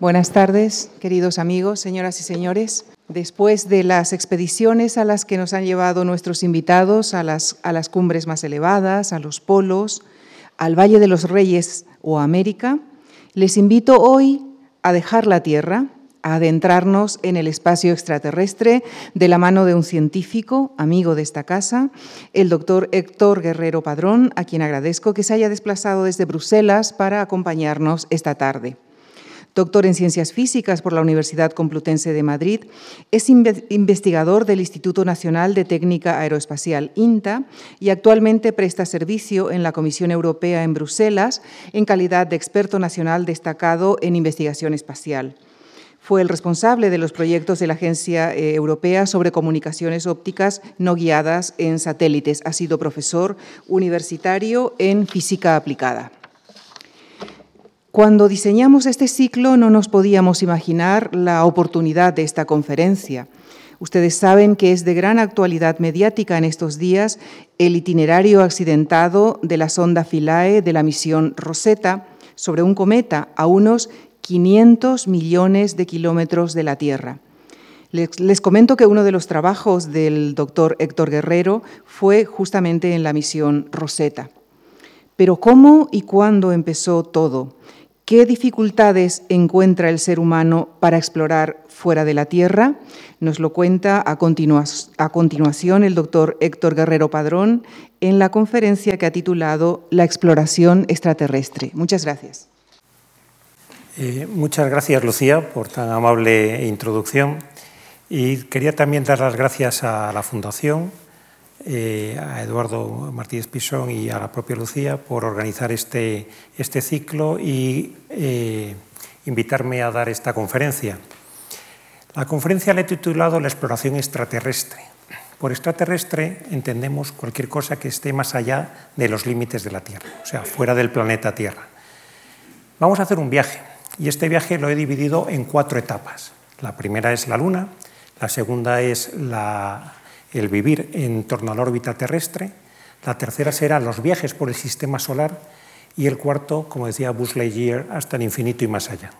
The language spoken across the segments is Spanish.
Buenas tardes, queridos amigos, señoras y señores. Después de las expediciones a las que nos han llevado nuestros invitados, a las, a las cumbres más elevadas, a los polos, al Valle de los Reyes o América, les invito hoy a dejar la Tierra, a adentrarnos en el espacio extraterrestre de la mano de un científico, amigo de esta casa, el doctor Héctor Guerrero Padrón, a quien agradezco que se haya desplazado desde Bruselas para acompañarnos esta tarde doctor en Ciencias Físicas por la Universidad Complutense de Madrid, es investigador del Instituto Nacional de Técnica Aeroespacial, INTA, y actualmente presta servicio en la Comisión Europea en Bruselas en calidad de experto nacional destacado en investigación espacial. Fue el responsable de los proyectos de la Agencia eh, Europea sobre comunicaciones ópticas no guiadas en satélites. Ha sido profesor universitario en física aplicada. Cuando diseñamos este ciclo no nos podíamos imaginar la oportunidad de esta conferencia. Ustedes saben que es de gran actualidad mediática en estos días el itinerario accidentado de la sonda Philae de la misión Rosetta sobre un cometa a unos 500 millones de kilómetros de la Tierra. Les, les, comento que uno de los trabajos del doctor Héctor Guerrero fue justamente en la misión Rosetta. Pero ¿cómo y cuándo empezó todo? ¿Qué dificultades encuentra el ser humano para explorar fuera de la Tierra? Nos lo cuenta a, continuación el doctor Héctor Guerrero Padrón en la conferencia que ha titulado La exploración extraterrestre. Muchas gracias. Eh, muchas gracias, Lucía, por tan amable introducción. Y quería también dar las gracias a la Fundación eh, a Eduardo Martínez Pisón y a la propia Lucía por organizar este, este ciclo y eh, invitarme a dar esta conferencia. La conferencia la he titulado La exploración extraterrestre. Por extraterrestre entendemos cualquier cosa que esté más allá de los límites de la Tierra, o sea, fuera del planeta Tierra. Vamos a hacer un viaje y este viaje lo he dividido en cuatro etapas. La primera es la Luna, la segunda es la, el vivir en torno a la órbita terrestre, la tercera será los viajes por el sistema solar y el cuarto, como decía Buzz hasta el infinito y más allá.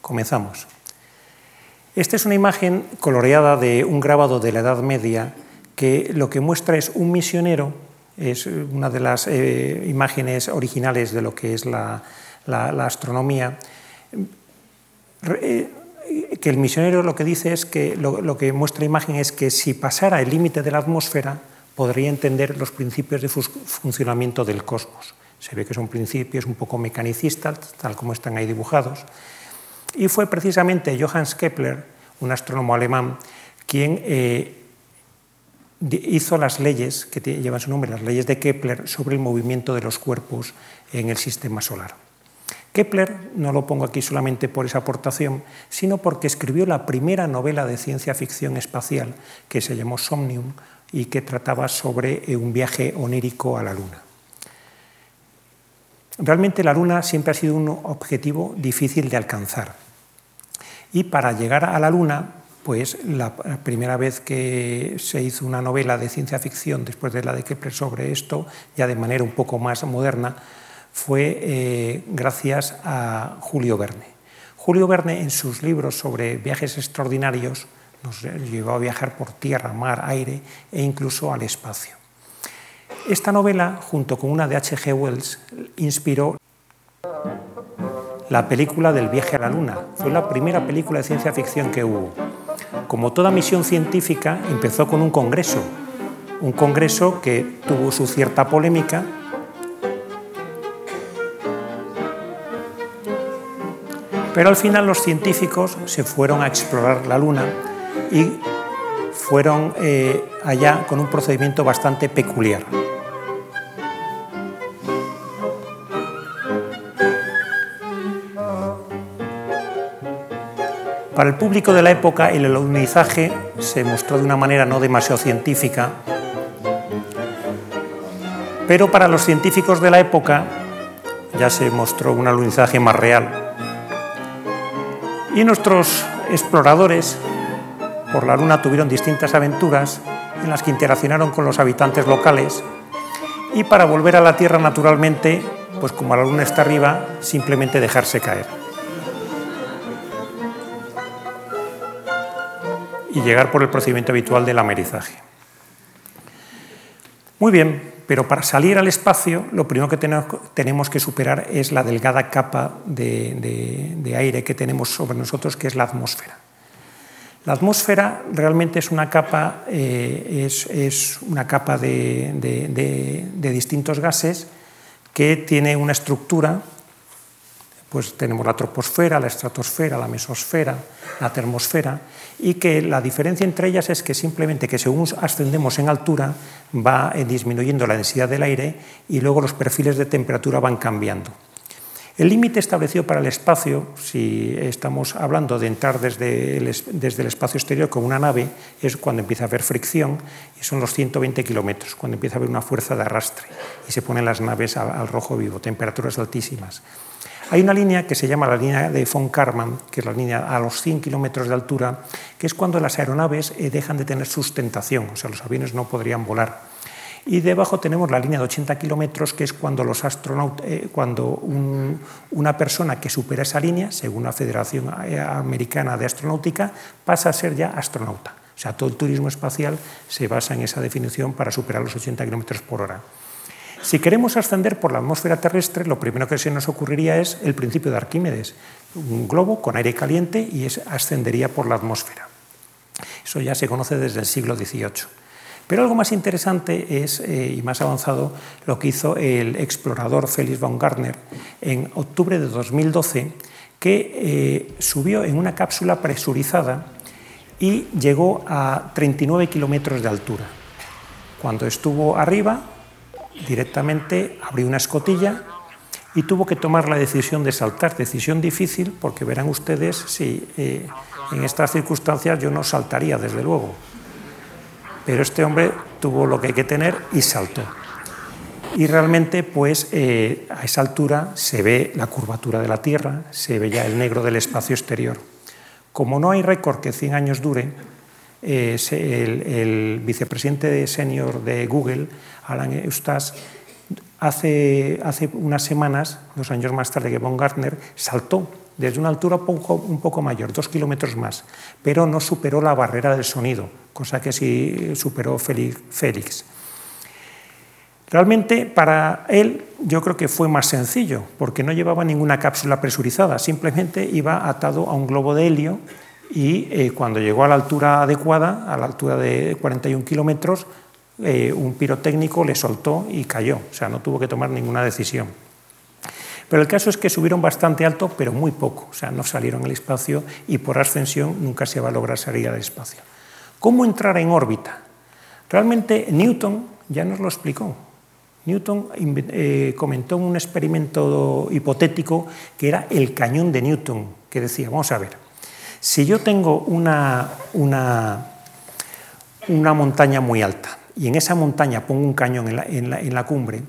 Comenzamos. Esta es una imagen coloreada de un grabado de la Edad Media que lo que muestra es un misionero, es una de las eh, imágenes originales de lo que es la, astronomía, eh, que el misionero lo que dice es que lo, que muestra la imagen es que si pasara el límite de la atmósfera podría entender los principios de funcionamiento del cosmos. Se ve que son principios un poco mecanicistas, tal como están ahí dibujados. Y fue precisamente Johannes Kepler, un astrónomo alemán, quien eh, hizo las leyes que llevan su nombre, las leyes de Kepler, sobre el movimiento de los cuerpos en el sistema solar. Kepler no lo pongo aquí solamente por esa aportación, sino porque escribió la primera novela de ciencia ficción espacial que se llamó Somnium y que trataba sobre eh, un viaje onírico a la Luna. Realmente la Luna siempre ha sido un objetivo difícil de alcanzar. Y para llegar a la Luna, pues la primera vez que se hizo una novela de ciencia ficción después de la de Kepler sobre esto, ya de manera un poco más moderna, fue eh, gracias a Julio Verne. Julio Verne en sus libros sobre viajes extraordinarios nos llevó a viajar por tierra, mar, aire e incluso al espacio. Esta novela, junto con una de H.G. Wells, inspiró la película del viaje a la Luna. Fue la primera película de ciencia ficción que hubo. Como toda misión científica, empezó con un congreso, un congreso que tuvo su cierta polémica Pero al final los científicos se fueron a explorar la Luna y fueron eh, allá con un procedimiento bastante peculiar. Para el público de la época el alunizaje se mostró de una manera no demasiado científica, pero para los científicos de la época ya se mostró un alunizaje más real. Y nuestros exploradores por la Luna tuvieron distintas aventuras en las que interaccionaron con los habitantes locales y para volver a la Tierra naturalmente, pues como la Luna está arriba, simplemente dejarse caer. Y llegar por el procedimiento habitual del amerizaje. Muy bien, pero para salir al espacio lo primero que tenemos que superar es la delgada capa de, aire que tenemos sobre nosotros, que es la atmósfera. La atmósfera realmente es una capa, eh, es, una capa de distintos gases que tiene una estructura pues tenemos la troposfera, la estratosfera, la mesosfera, la termosfera, y que la diferencia entre ellas es que simplemente que según ascendemos en altura va eh, disminuyendo la densidad del aire y luego los perfiles de temperatura van cambiando. El límite establecido para el espacio, si estamos hablando de entrar desde el, desde el, espacio exterior con una nave, es cuando empieza a haber fricción y son los 120 kilómetros, cuando empieza a haber una fuerza de arrastre y se ponen las naves al rojo vivo, temperaturas altísimas. Hay una línea que se llama la línea de von Karman, que es la línea a los 100 kilómetros de altura, que es cuando las aeronaves eh, dejan de tener sustentación, o sea, los aviones no podrían volar. Y debajo tenemos la línea de 80 kilómetros, que es cuando, los eh, cuando una persona que supera esa línea, según la Federación eh, Americana de Astronáutica, pasa a ser ya astronauta. O sea, todo el turismo espacial se basa en esa definición para superar los 80 kilómetros por hora. Si queremos ascender por la atmósfera terrestre, lo primero que se nos ocurriría es el principio de Arquímedes, un globo con aire caliente y ascendería por la atmósfera. Eso ya se conoce desde el siglo XVIII. Pero algo más interesante es, eh, y más avanzado, lo que hizo el explorador Felix von en octubre de 2012, que eh, subió en una cápsula presurizada y llegó a 39 kilómetros de altura. Cuando estuvo arriba, directamente abrió una escotilla y tuvo que tomar la decisión de saltar, decisión difícil porque verán ustedes si eh, en estas circunstancias yo no saltaría, desde luego. Pero este hombre tuvo lo que hay que tener y saltó. Y realmente, pues eh, a esa altura se ve la curvatura de la Tierra, se ve ya el negro del espacio exterior. Como no hay récord que 100 años dure, eh, el, vicepresidente senior de Google, Alan Eustace, hace, hace unas semanas, dos años más tarde que Von Gartner, saltó desde una altura un poco mayor, dos kilómetros más, pero no superó la barrera del sonido, cosa que sí superó Félix. Realmente para él yo creo que fue más sencillo, porque no llevaba ninguna cápsula presurizada, simplemente iba atado a un globo de helio y eh, cuando llegó a la altura adecuada, a la altura de 41 kilómetros, eh, un pirotécnico le soltó y cayó, o sea, no tuvo que tomar ninguna decisión. Pero el caso es que subieron bastante alto, pero muy poco, o sea, no salieron al espacio y por ascensión nunca se va a lograr salir al espacio. ¿Cómo entrar en órbita? Realmente Newton ya nos lo explicó. Newton eh, comentó en un experimento hipotético que era el cañón de Newton, que decía, vamos a ver, si yo tengo una, una, montaña muy alta y en esa montaña pongo un cañón en la, cumbre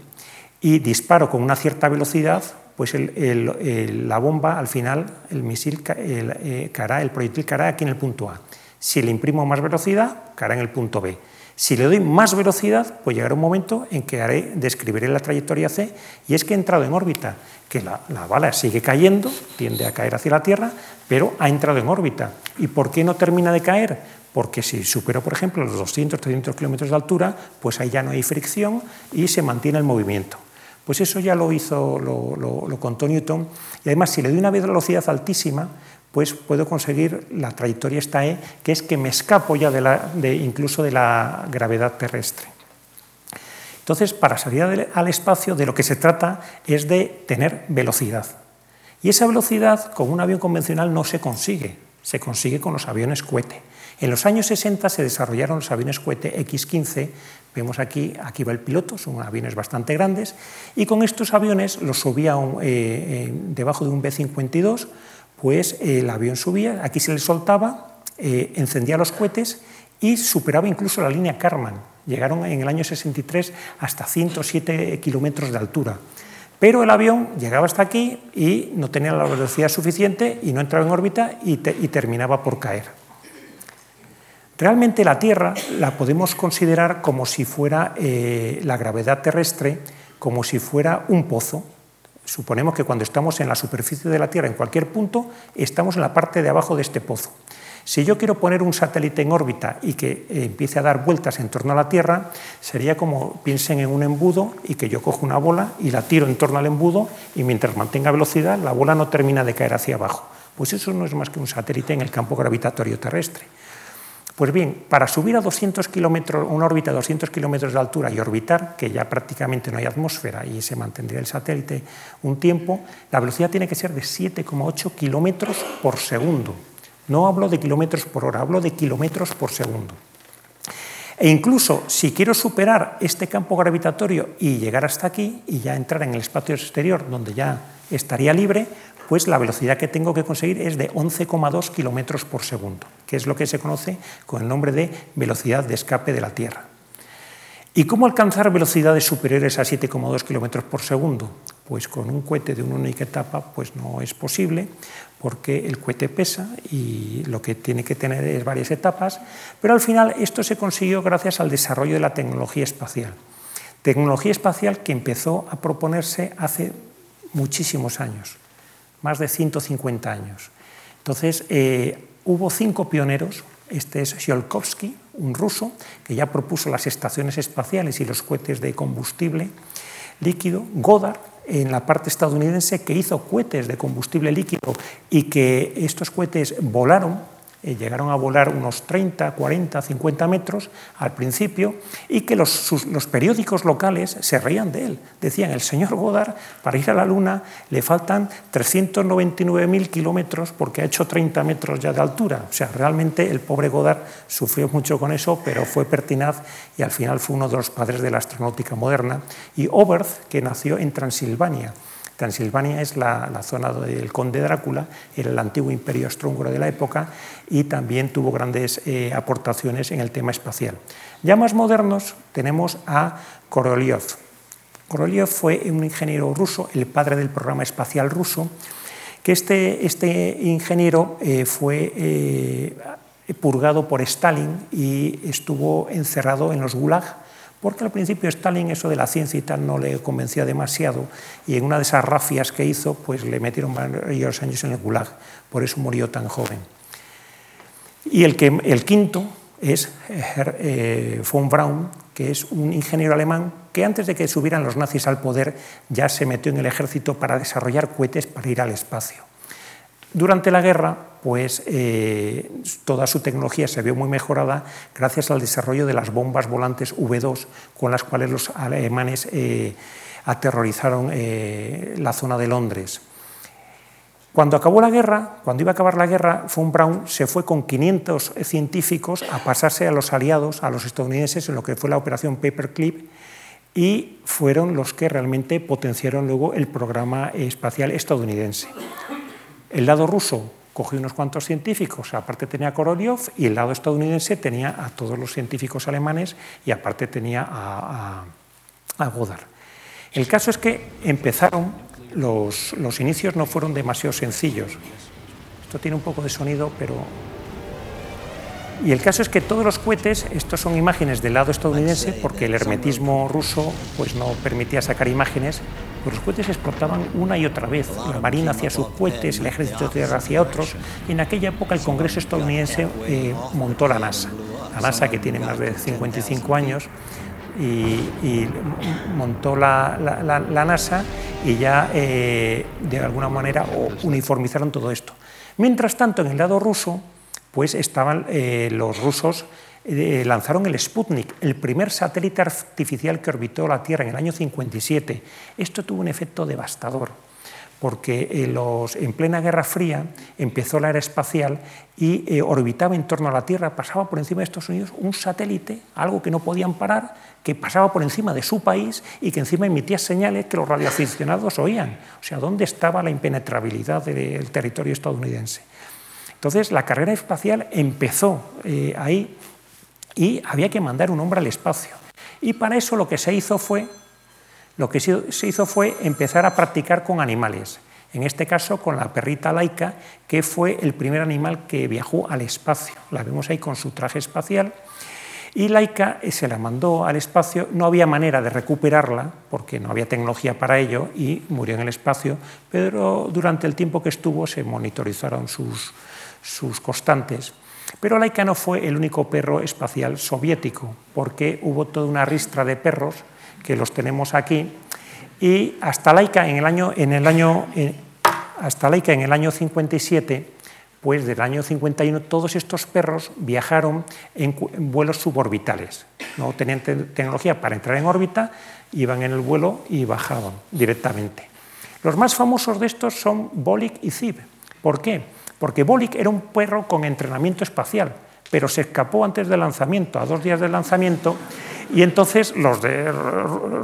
y disparo con una cierta velocidad, pues la bomba al final, el misil eh, caerá, el proyectil caerá aquí en el punto A. Si le imprimo más velocidad, caerá en el punto B. Si le doy más velocidad, pues llegará un momento en que haré, describiré la trayectoria C y es que he entrado en órbita, que la, bala sigue cayendo, tiende a caer hacia la Tierra, pero ha entrado en órbita. ¿Y por qué no termina de caer? Porque si superó, por ejemplo, los 200, 300 kilómetros de altura, pues ahí ya no hay fricción y se mantiene el movimiento. Pues eso ya lo hizo, lo contó Newton. Y además, si le doy una velocidad altísima, pues puedo conseguir la trayectoria esta E, que es que me escapo ya de incluso de la gravedad terrestre. Entonces, para salir al espacio, de lo que se trata es de tener velocidad. Y esa velocidad con un avión convencional no se consigue, se consigue con los aviones cohete. En los años 60 se desarrollaron los aviones cohete X-15, vemos aquí, aquí va el piloto, son aviones bastante grandes, y con estos aviones los subía eh, debajo de un B-52, pues el avión subía, aquí se le soltaba, eh, encendía los cohetes y superaba incluso la línea Karman. Llegaron en el año 63 hasta 107 kilómetros de altura. Pero el avión llegaba hasta aquí y no tenía la velocidad suficiente y no entraba en órbita y, terminaba por caer. Realmente la Tierra la podemos considerar como si fuera eh, la gravedad terrestre, como si fuera un pozo, Suponemos que cuando estamos en la superficie de la Tierra, en cualquier punto, estamos en la parte de abajo de este pozo. Si yo quiero poner un satélite en órbita y que eh, empiece a dar vueltas en torno a la Tierra, sería como piensen en un embudo y que yo cojo una bola y la tiro en torno al embudo y mientras mantenga velocidad la bola no termina de caer hacia abajo. Pues eso no es más que un satélite en el campo gravitatorio terrestre. Pues bien, para subir a 200 kilómetros, una órbita de 200 kilómetros de altura y orbitar, que ya prácticamente no hay atmósfera y se mantendría el satélite un tiempo, la velocidad tiene que ser de 7,8 kilómetros por segundo. No hablo de kilómetros por hora, hablo de kilómetros por segundo. E incluso si quiero superar este campo gravitatorio y llegar hasta aquí y ya entrar en el espacio exterior donde ya estaría libre, pues la velocidad que tengo que conseguir es de 11,2 kilómetros por segundo, que es lo que se conoce con el nombre de velocidad de escape de la Tierra. ¿Y cómo alcanzar velocidades superiores a 7,2 kilómetros por segundo? Pues con un cohete de una única etapa pues no es posible, porque el cohete pesa y lo que tiene que tener es varias etapas, pero al final esto se consiguió gracias al desarrollo de la tecnología espacial. Tecnología espacial que empezó a proponerse hace muchísimos años, más de 150 años. Entonces, eh, hubo cinco pioneros, este es Tsiolkovsky, un ruso, que ya propuso las estaciones espaciales y los cohetes de combustible líquido, Goddard, en la parte estadounidense que hizo cohetes de combustible líquido y que estos cohetes volaron eh, llegaron a volar unos 30, 40, 50 metros al principio y que los, los, periódicos locales se reían de él. Decían, el señor Goddard para ir a la Luna le faltan 399.000 kilómetros porque ha hecho 30 metros ya de altura. O sea, realmente el pobre Goddard sufrió mucho con eso, pero fue pertinaz y al final fue uno de los padres de la astronáutica moderna. Y Oberth, que nació en Transilvania, Transilvania es la, zona del conde Drácula, era el antiguo imperio austrohúngaro de la época y también tuvo grandes eh, aportaciones en el tema espacial. Ya más modernos tenemos a Korolev. Korolev fue un ingeniero ruso, el padre del programa espacial ruso, que este, este ingeniero eh, fue eh, purgado por Stalin y estuvo encerrado en los Gulag porque al principio Stalin eso de la ciencia y tal no le convencía demasiado y en una de esas rafias que hizo pues le metieron varios años en el gulag, por eso murió tan joven. Y el, que, el quinto es eh, von Braun, que es un ingeniero alemán que antes de que subieran los nazis al poder ya se metió en el ejército para desarrollar cohetes para ir al espacio. Durante la guerra, pues eh, toda su tecnología se vio muy mejorada gracias al desarrollo de las bombas volantes V2, con las cuales los alemanes eh, aterrorizaron eh, la zona de Londres. Cuando acabó la guerra, cuando iba a acabar la guerra, von Braun se fue con 500 científicos a pasarse a los aliados, a los estadounidenses, en lo que fue la operación Paperclip, y fueron los que realmente potenciaron luego el programa espacial estadounidense. El lado ruso cogió unos cuantos científicos, aparte tenía a Korolev, y el lado estadounidense tenía a todos los científicos alemanes y aparte tenía a, a, Goddard. El caso es que empezaron, los, los inicios no fueron demasiado sencillos. Esto tiene un poco de sonido, pero y el caso es que todos los cohetes, estos son imágenes del lado estadounidense, porque el hermetismo ruso pues, no permitía sacar imágenes, los cohetes explotaban una y otra vez. La Marina hacía sus cohetes, el Ejército de Tierra hacía otros, y en aquella época el Congreso estadounidense eh, montó la NASA. La NASA, que tiene más de 55 años, y, montó la, NASA y ya eh, de alguna manera uniformizaron todo esto. Mientras tanto, en el lado ruso, pues estaban eh, los rusos eh, lanzaron el Sputnik, el primer satélite artificial que orbitó la Tierra en el año 57. Esto tuvo un efecto devastador, porque eh, en plena Guerra Fría empezó la era espacial y orbitaba en torno a la Tierra, pasaba por encima de Estados Unidos un satélite, algo que no podían parar, que pasaba por encima de su país y que encima emitía señales que los radioaficionados oían. O sea, ¿dónde estaba la impenetrabilidad del territorio estadounidense? Entonces, la carrera espacial empezó eh, ahí y había que mandar un hombre al espacio. Y para eso lo que se hizo fue, lo que se hizo fue empezar a practicar con animales. En este caso, con la perrita laica, que fue el primer animal que viajó al espacio. La vemos ahí con su traje espacial. Y Laika se la mandó al espacio, no había manera de recuperarla porque no había tecnología para ello y murió en el espacio, pero durante el tiempo que estuvo se monitorizaron sus constantes. Pero Laika no fue el único perro espacial soviético, porque hubo toda una ristra de perros que los tenemos aquí y hasta Laika en el año, en el año, hasta Laika en el año 57 pues del año 51 todos estos perros viajaron en, vuelos suborbitales. No tenían tecnología para entrar en órbita, iban en el vuelo y bajaban directamente. Los más famosos de estos son Bolik y Zib. ¿Por qué? Porque Bolik era un perro con entrenamiento espacial, pero se escapó antes del lanzamiento, a dos días del lanzamiento, y entonces los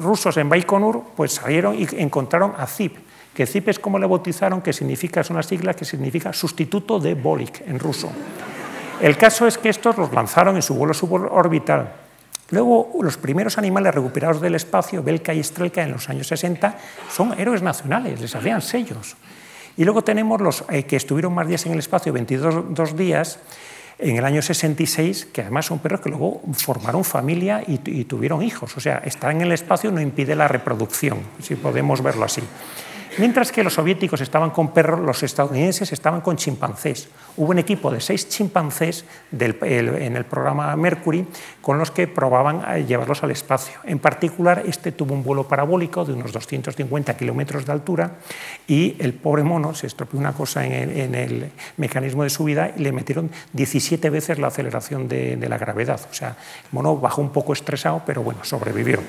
rusos en Baikonur pues salieron y encontraron a Zib, que Zip es como le bautizaron, que significa, es una sigla que significa sustituto de Bolik en ruso. El caso es que estos los lanzaron en su vuelo suborbital. Luego, los primeros animales recuperados del espacio, Belka y Strelka, en los años 60, son héroes nacionales, les hacían sellos. Y luego tenemos los eh, que estuvieron más días en el espacio, 22 días, en el año 66, que además son perros que luego formaron familia y, y tuvieron hijos. O sea, estar en el espacio no impide la reproducción, si podemos verlo así. Mientras que los soviéticos estaban con perros, los estadounidenses estaban con chimpancés. Hubo un equipo de seis chimpancés en el programa Mercury con los que probaban llevarlos al espacio. En particular, este tuvo un vuelo parabólico de unos 250 kilómetros de altura y el pobre mono se estropeó una cosa en el, mecanismo de subida y le metieron 17 veces la aceleración de, de la gravedad. O sea, el mono bajó un poco estresado, pero bueno, sobrevivió.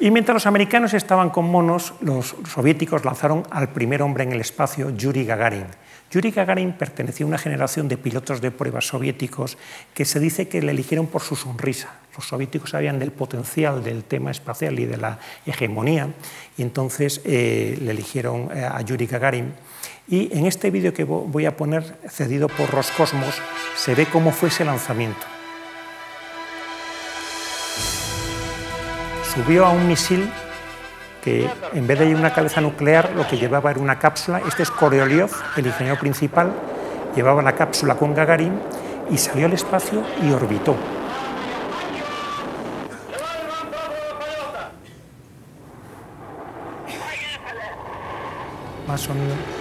Y mientras los americanos estaban con monos, los soviéticos lanzaron al primer hombre en el espacio, Yuri Gagarin. Yuri Gagarin pertenecía a una generación de pilotos de pruebas soviéticos que se dice que le eligieron por su sonrisa. Los soviéticos sabían del potencial del tema espacial y de la hegemonía, y entonces eh, le eligieron eh, a Yuri Gagarin. Y en este vídeo que voy a poner, cedido por Roscosmos, se ve cómo fue ese lanzamiento. Subió a un misil que en vez de ir una cabeza nuclear lo que llevaba era una cápsula. Este es Koreoliov, el ingeniero principal, llevaba la cápsula con Gagarin y salió al espacio y orbitó. Más sonido.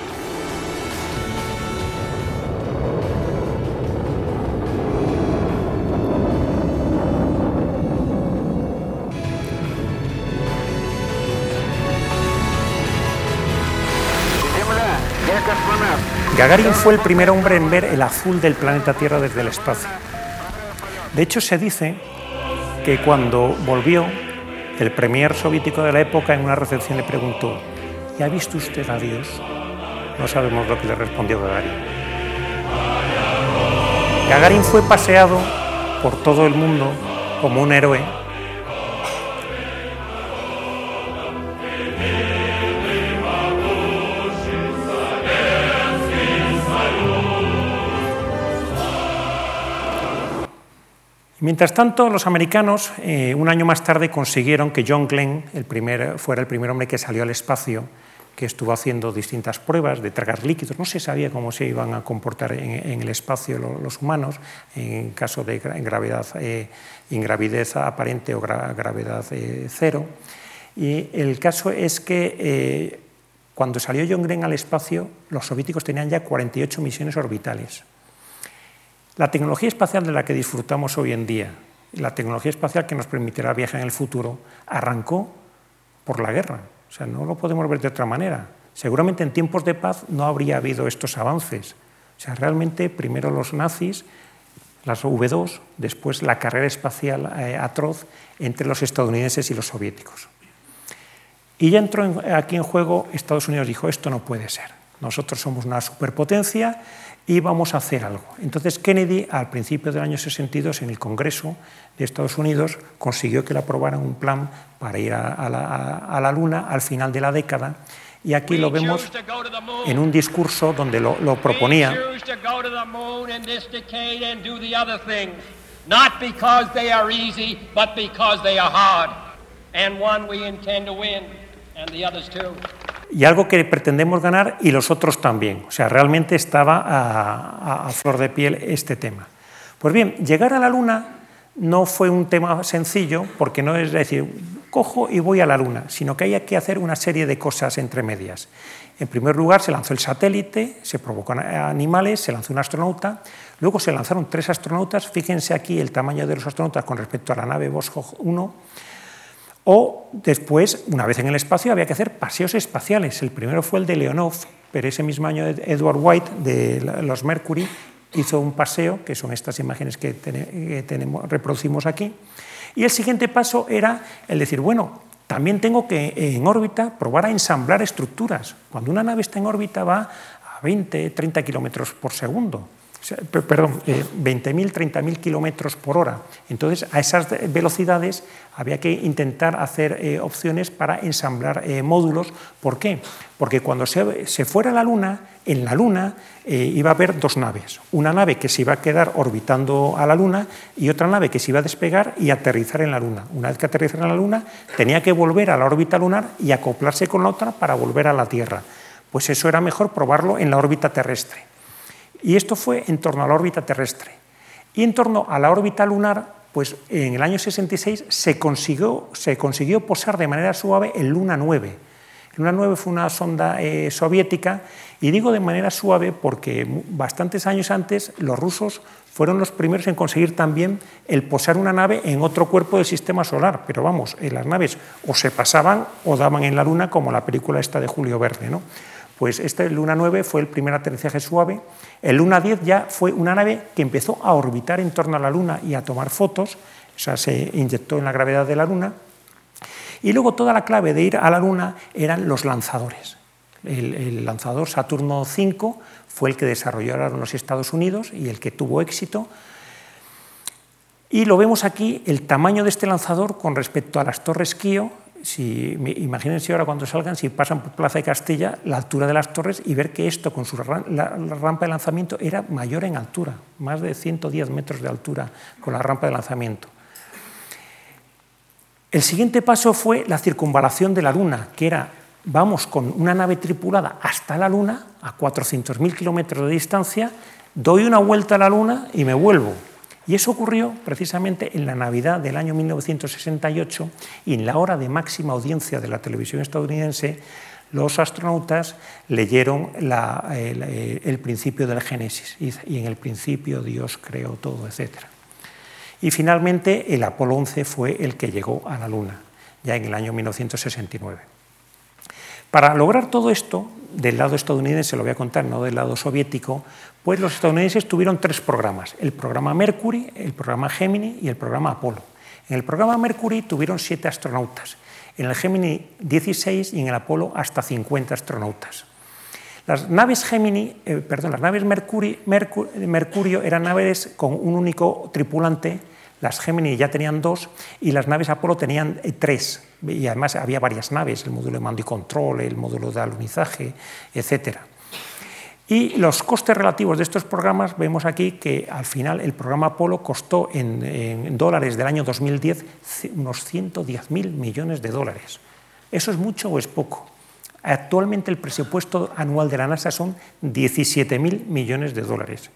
Gagarin fue el primer hombre en ver el azul del planeta Tierra desde el espacio. De hecho, se dice que cuando volvió, el premier soviético de la época en una recepción le preguntó, ¿y ha visto usted a Dios? No sabemos lo que le respondió Gagarin. Gagarin fue paseado por todo el mundo como un héroe Mientras tanto, los americanos, eh, un año más tarde, consiguieron que John Glenn el primer, fuera el primer hombre que salió al espacio, que estuvo haciendo distintas pruebas de tragar líquidos. No se sabía cómo se iban a comportar en, el espacio los, humanos en caso de gravedad, eh, ingravidez aparente o gravedad eh, cero. Y el caso es que cuando salió John Glenn al espacio, los soviéticos tenían ya 48 misiones orbitales. La tecnología espacial de la que disfrutamos hoy en día, la tecnología espacial que nos permitirá viajar en el futuro, arrancó por la guerra. O sea, no lo podemos ver de otra manera. Seguramente en tiempos de paz no habría habido estos avances. O sea, realmente primero los nazis, las V2, después la carrera espacial eh, atroz entre los estadounidenses y los soviéticos. Y ya entró aquí en juego, Estados Unidos dijo, esto no puede ser. Nosotros somos una superpotencia y vamos a hacer algo. Entonces Kennedy, al principio del año 62, en el Congreso de Estados Unidos, consiguió que le aprobaran un plan para ir a, la, Luna al final de la década. Y aquí lo vemos en un discurso donde lo, lo proponía. Y algo que pretendemos ganar y los otros también. O sea, realmente estaba a, flor de piel este tema. Pues bien, llegar a la Luna no fue un tema sencillo, porque no es decir, cojo y voy a la Luna, sino que hay que hacer una serie de cosas entre medias. En primer lugar, se lanzó el satélite, se provocó animales, se lanzó un astronauta, luego se lanzaron tres astronautas, fíjense aquí el tamaño de los astronautas con respecto a la nave Voskhod 1, o después, una vez en el espacio, había que hacer paseos espaciales. El primero fue el de Leonov, pero ese mismo año Edward White de los Mercury hizo un paseo, que son estas imágenes que, tenemos, reproducimos aquí. Y el siguiente paso era el decir, bueno, también tengo que en órbita probar a ensamblar estructuras. Cuando una nave está en órbita va a 20, 30 kilómetros por segundo perdón, 20.000, 30.000 kilómetros por hora. Entonces, a esas velocidades había que intentar hacer eh, opciones para ensamblar eh, módulos. ¿Por qué? Porque cuando se, fuera a la Luna, en la Luna eh, iba a haber dos naves. Una nave que se iba a quedar orbitando a la Luna y otra nave que se iba a despegar y aterrizar en la Luna. Una vez que aterrizara en la Luna, tenía que volver a la órbita lunar y acoplarse con la otra para volver a la Tierra. Pues eso era mejor probarlo en la órbita terrestre. Y esto fue en torno a la órbita terrestre. Y en torno a la órbita lunar, pues en el año 66 se consiguió, posar de manera suave el Luna 9. El Luna 9 fue una sonda eh, soviética, y digo de manera suave porque bastantes años antes los rusos fueron los primeros en conseguir también el posar una nave en otro cuerpo del sistema solar. Pero vamos, en las naves o se pasaban o daban en la Luna, como la película esta de Julio Verne. ¿no? Pues este Luna 9 fue el primer aterrizaje suave. El Luna 10 ya fue una nave que empezó a orbitar en torno a la Luna y a tomar fotos, o sea, se inyectó en la gravedad de la Luna. Y luego toda la clave de ir a la Luna eran los lanzadores. El, lanzador Saturno 5 fue el que desarrollaron los Estados Unidos y el que tuvo éxito. Y lo vemos aquí, el tamaño de este lanzador con respecto a las torres Kio, si, imagínense ahora cuando salgan, si pasan por Plaza de Castilla, la altura de las torres y ver que esto con su rampa de lanzamiento era mayor en altura, más de 110 metros de altura con la rampa de lanzamiento. El siguiente paso fue la circunvalación de la Luna, que era, vamos con una nave tripulada hasta la Luna, a 400.000 kilómetros de distancia, doy una vuelta a la Luna y me vuelvo. Y eso ocurrió precisamente en la Navidad del año 1968 y en la hora de máxima audiencia de la televisión estadounidense, los astronautas leyeron el, principio del Génesis y en el principio Dios creó todo, etc. Y finalmente el Apolo 11 fue el que llegó a la Luna, ya en el año 1969. Para lograr todo esto, del lado estadounidense, lo voy a contar, no del lado soviético, pues los estadounidenses tuvieron tres programas, el programa Mercury, el programa Gemini y el programa Apolo. En el programa Mercury tuvieron siete astronautas, en el Gemini 16 y en el Apolo hasta 50 astronautas. Las naves Gemini, eh, perdón, las naves Mercurio eran naves con un único tripulante las Gemini ya tenían dos y las naves Apolo tenían eh, tres. Y además había varias naves, el módulo de mando y control, el módulo de alunizaje, etc. Y los costes relativos de estos programas, vemos aquí que al final el programa Apolo costó en, dólares del año 2010 unos 110.000 millones de dólares. ¿Eso es mucho o es poco? Actualmente el presupuesto anual de la NASA son 17.000 millones de dólares.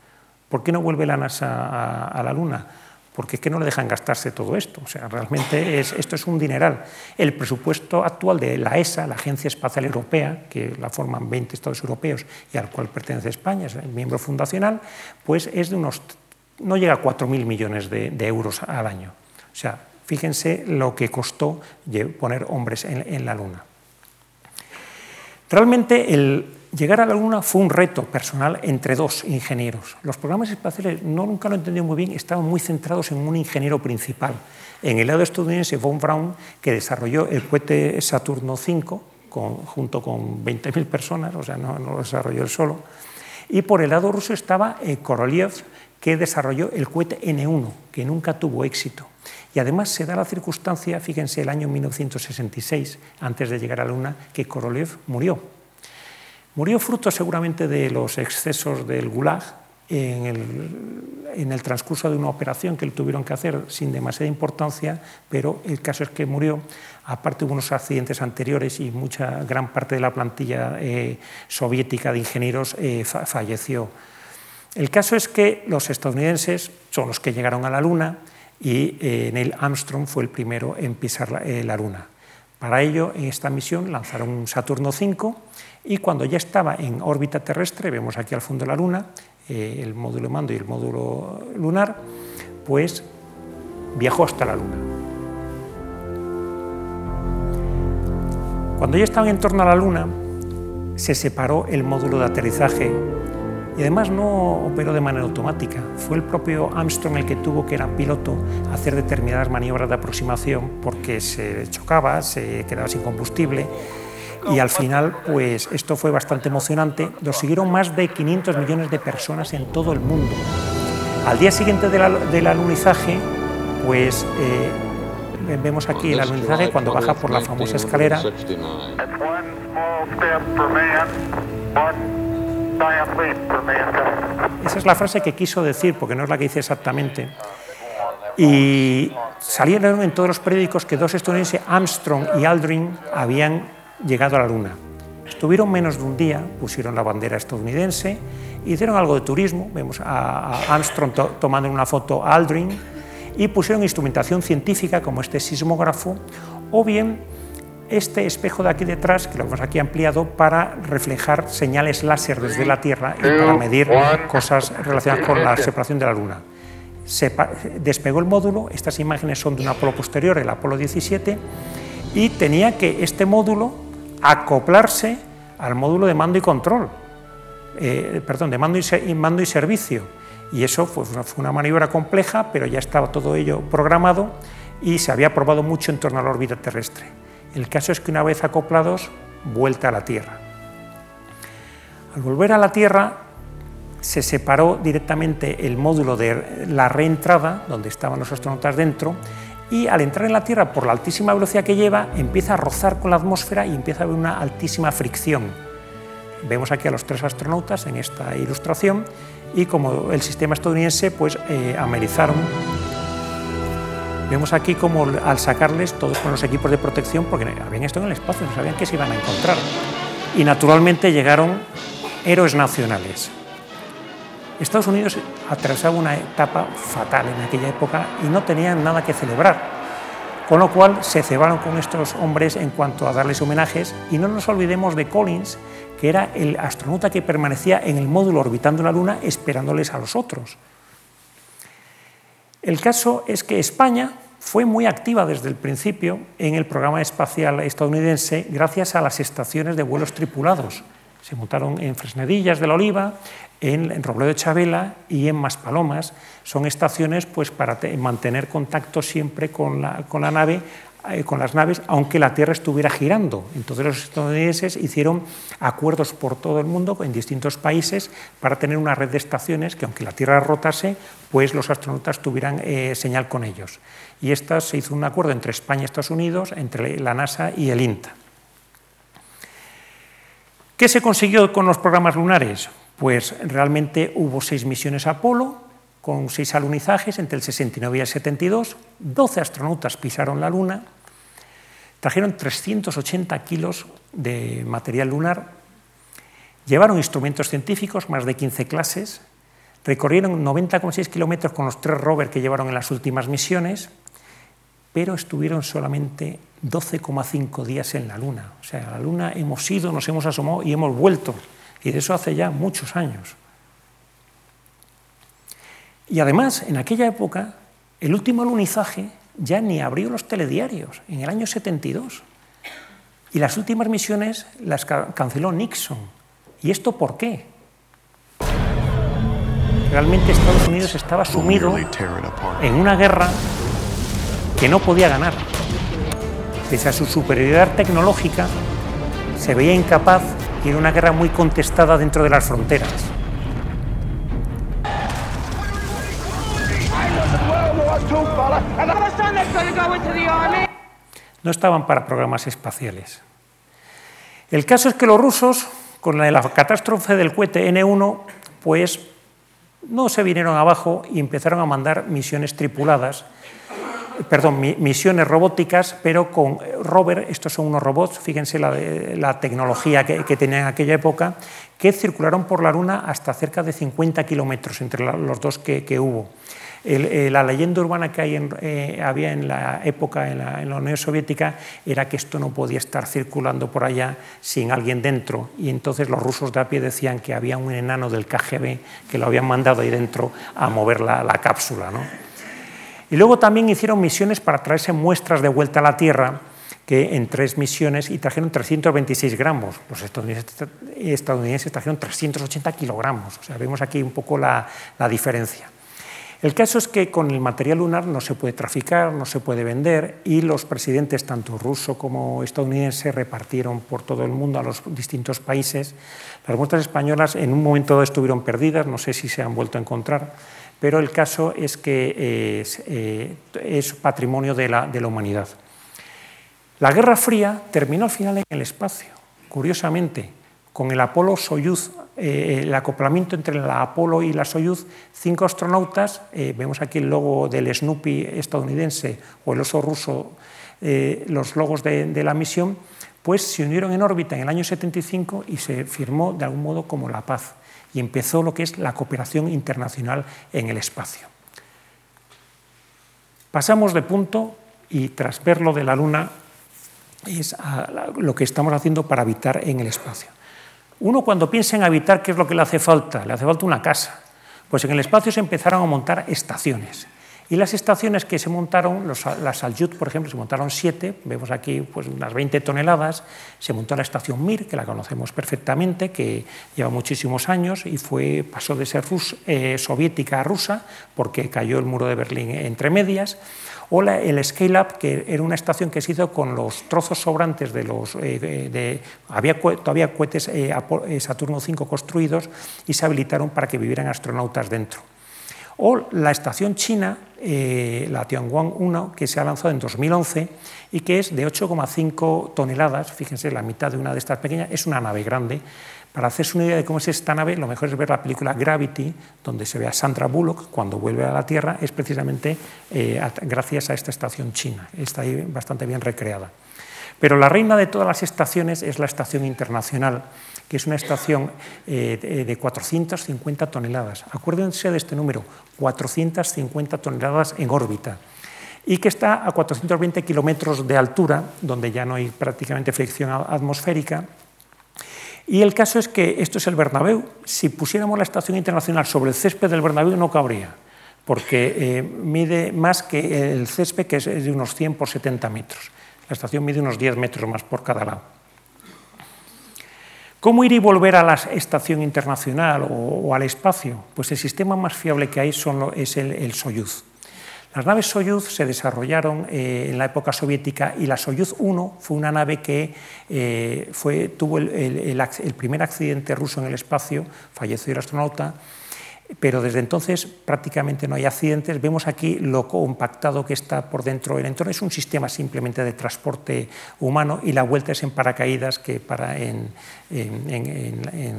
¿Por qué no vuelve la NASA a la Luna? Porque es que no le dejan gastarse todo esto. O sea, realmente esto es un dineral. El presupuesto actual de la ESA, la Agencia Espacial Europea, que la forman 20 Estados europeos y al cual pertenece España, es el miembro fundacional, pues es de unos, no llega a 4.000 millones de, euros al año. O sea, fíjense lo que costó poner hombres en la Luna. Realmente el, Llegar a la Luna fue un reto personal entre dos ingenieros. Los programas espaciales, no nunca lo entendí muy bien, estaban muy centrados en un ingeniero principal. En el lado estadounidense, von Braun, que desarrolló el cohete Saturno V junto con 20.000 personas, o sea, no, lo desarrolló él solo. Y por el lado ruso estaba eh, Korolev, que desarrolló el cohete N1, que nunca tuvo éxito. Y además se da la circunstancia, fíjense, el año 1966, antes de llegar a la Luna, que Korolev murió Murió fruto seguramente de los excesos del Gulag en el, transcurso de una operación que le tuvieron que hacer sin demasiada importancia, pero el caso es que murió. Aparte hubo unos accidentes anteriores y mucha gran parte de la plantilla eh, soviética de ingenieros eh, falleció. El caso es que los estadounidenses son los que llegaron a la Luna y eh, Neil Armstrong fue el primero en pisar la, la, Luna. Para ello, en esta misión lanzaron un Saturno V y cuando ya estaba en órbita terrestre, vemos aquí al fondo la Luna, eh, el módulo de mando y el módulo lunar, pues viajó hasta la Luna. Cuando ya estaban en torno a la Luna, se separó el módulo de aterrizaje y además no operó de manera automática. Fue el propio Armstrong el que tuvo, que era piloto, hacer determinadas maniobras de aproximación porque se chocaba, se quedaba sin combustible y al final pues esto fue bastante emocionante. Lo siguieron más de 500 millones de personas en todo el mundo. Al día siguiente del alunizaje, pues eh, vemos aquí el alunizaje cuando baja por la famosa escalera. Esa es la frase que quiso decir, porque no es la que dice exactamente. Y salieron en todos los periódicos que dos estadounidenses, Armstrong y Aldrin, habían llegado a la Luna. Estuvieron menos de un día, pusieron la bandera estadounidense, hicieron algo de turismo, vemos a, Armstrong tomando una foto a Aldrin, y pusieron instrumentación científica como este sismógrafo, o bien este espejo de aquí detrás, que lo hemos aquí ampliado, para reflejar señales láser desde la Tierra y para medir cosas relacionadas con la separación de la Luna. Se despegó el módulo, estas imágenes son de un Apolo posterior, el Apolo 17, y tenía que este módulo acoplarse al módulo de mando y control, eh, perdón, de mando y, mando y servicio. Y eso fue una maniobra compleja, pero ya estaba todo ello programado y se había probado mucho en torno a la órbita terrestre. El caso es que una vez acoplados, vuelta a la Tierra. Al volver a la Tierra, se separó directamente el módulo de la reentrada, donde estaban los astronautas dentro, y al entrar en la Tierra, por la altísima velocidad que lleva, empieza a rozar con la atmósfera y empieza a haber una altísima fricción. Vemos aquí a los tres astronautas en esta ilustración y como el sistema estadounidense pues eh, amerizaron Vemos aquí como al sacarles todos con los equipos de protección, porque habían estado en el espacio, no sabían qué se iban a encontrar. Y naturalmente llegaron héroes nacionales. Estados Unidos atravesaba una etapa fatal en aquella época y no tenían nada que celebrar, con lo cual se cebaron con estos hombres en cuanto a darles homenajes y no nos olvidemos de Collins, que era el astronauta que permanecía en el módulo orbitando la Luna esperándoles a los otros. El caso es que España fue muy activa desde el principio en el programa espacial estadounidense gracias a las estaciones de vuelos tripulados. Se montaron en Fresnedillas de la Oliva, en, Robledo de Chabela y en Maspalomas. Son estaciones pues, para mantener contacto siempre con la nave eh, con las naves, aunque la Tierra estuviera girando. Entonces los estadounidenses hicieron acuerdos por todo el mundo, en distintos países, para tener una red de estaciones que, aunque la Tierra rotase, pues los astronautas tuvieran eh, señal con ellos. Y esta se hizo un acuerdo entre España y Estados Unidos, entre la NASA y el INTA. ¿Qué se consiguió con los programas lunares? Pues realmente hubo seis misiones Apolo, con seis alunizajes entre el 69 y el 72, 12 astronautas pisaron la Luna, trajeron 380 kilos de material lunar, llevaron instrumentos científicos, más de 15 clases, recorrieron 90,6 kilómetros con los tres rovers que llevaron en las últimas misiones, pero estuvieron solamente 12,5 días en la Luna. O sea, a la Luna hemos ido, nos hemos asomado y hemos vuelto. Y de eso hace ya muchos años. Y además, en aquella época, el último alunizaje ya ni abrió los telediarios, en el año 72. Y las últimas misiones las canceló Nixon. ¿Y esto por qué? Realmente Estados Unidos estaba sumido en una guerra que no podía ganar. Pese a su superioridad tecnológica, se veía incapaz y era una guerra muy contestada dentro de las fronteras. No estaban para programas espaciales. El caso es que los rusos, con la catástrofe del cohete N1, pues no se vinieron abajo y empezaron a mandar misiones tripuladas. Perdón, misiones robóticas, pero con rover, estos son unos robots, fíjense la, tecnología que, que tenían en aquella época, que circularon por la Luna hasta cerca de 50 kilómetros entre los dos que, hubo. Eh, la leyenda urbana que hay eh, había en la época en la, Unión Soviética era que esto no podía estar circulando por allá sin alguien dentro y entonces los rusos de a pie decían que había un enano del KGB que lo habían mandado ahí dentro a mover la, la cápsula. ¿no? Y luego también hicieron misiones para traerse muestras de vuelta a la Tierra, que en tres misiones y trajeron 326 gramos. Los estadounidenses, trajeron 380 kilogramos. O sea, vemos aquí un poco la, diferencia. El caso es que con el material lunar no se puede traficar, no se puede vender y los presidentes, tanto ruso como estadounidense, repartieron por todo el mundo a los distintos países. Las muestras españolas en un momento estuvieron perdidas, no sé si se han vuelto a encontrar pero el caso es que es, eh, patrimonio de la, humanidad. La Guerra Fría terminó al final en el espacio, curiosamente, con el Apolo Soyuz, eh, el acoplamiento entre la Apolo y la Soyuz, cinco astronautas, eh, vemos aquí el logo del Snoopy estadounidense o el oso ruso, los logos de, de, la misión, pues se unieron en órbita en el año 75 y se firmó de algún modo como la paz y empezó lo que es la cooperación internacional en el espacio. Pasamos de punto y tras verlo de la Luna es lo que estamos haciendo para habitar en el espacio. Uno cuando piensa en habitar, ¿qué es lo que le hace falta? Le hace falta una casa. Pues en el espacio se empezaron a montar estaciones. Y las estaciones que se montaron, los, las Salyut, por ejemplo, se montaron siete, vemos aquí pues, unas 20 toneladas, se montó la estación Mir, que la conocemos perfectamente, que lleva muchísimos años y fue, pasó de ser eh, soviética a rusa, porque cayó el muro de Berlín entre medias, o el Scale Up, que era una estación que se hizo con los trozos sobrantes de los... Eh, de, había todavía cohetes eh, Saturno V construidos y se habilitaron para que vivieran astronautas dentro o la estación china, eh, la Tianguan 1, que se ha lanzado en 2011 y que es de 8,5 toneladas, fíjense, la mitad de una de estas pequeñas, es una nave grande. Para hacerse una idea de cómo es esta nave, lo mejor es ver la película Gravity, donde se ve a Sandra Bullock cuando vuelve a la Tierra, es precisamente eh, gracias a esta estación china, está ahí bastante bien recreada. Pero la reina de todas las estaciones es la estación internacional, que es una estación eh, de 450 toneladas. Acuérdense de este número, 450 toneladas en órbita y que está a 420 kilómetros de altura, donde ya no hay prácticamente fricción atmosférica. Y el caso es que esto es el Bernabéu. Si pusiéramos la estación internacional sobre el césped del Bernabéu no cabría, porque eh, mide más que el césped, que es de unos 100 por 70 metros. La estación mide unos 10 metros más por cada lado. ¿Cómo ir y volver a la estación internacional o, al espacio? Pues el sistema más fiable que hay es el, Soyuz. Las naves Soyuz se desarrollaron eh, en la época soviética y la Soyuz 1 fue una nave que eh, tuvo el, primer accidente ruso en el espacio, falleció el astronauta, pero desde entonces prácticamente no hay accidentes. Vemos aquí lo compactado que está por dentro del entorno. Es un sistema simplemente de transporte humano y la vuelta es en paracaídas que para en,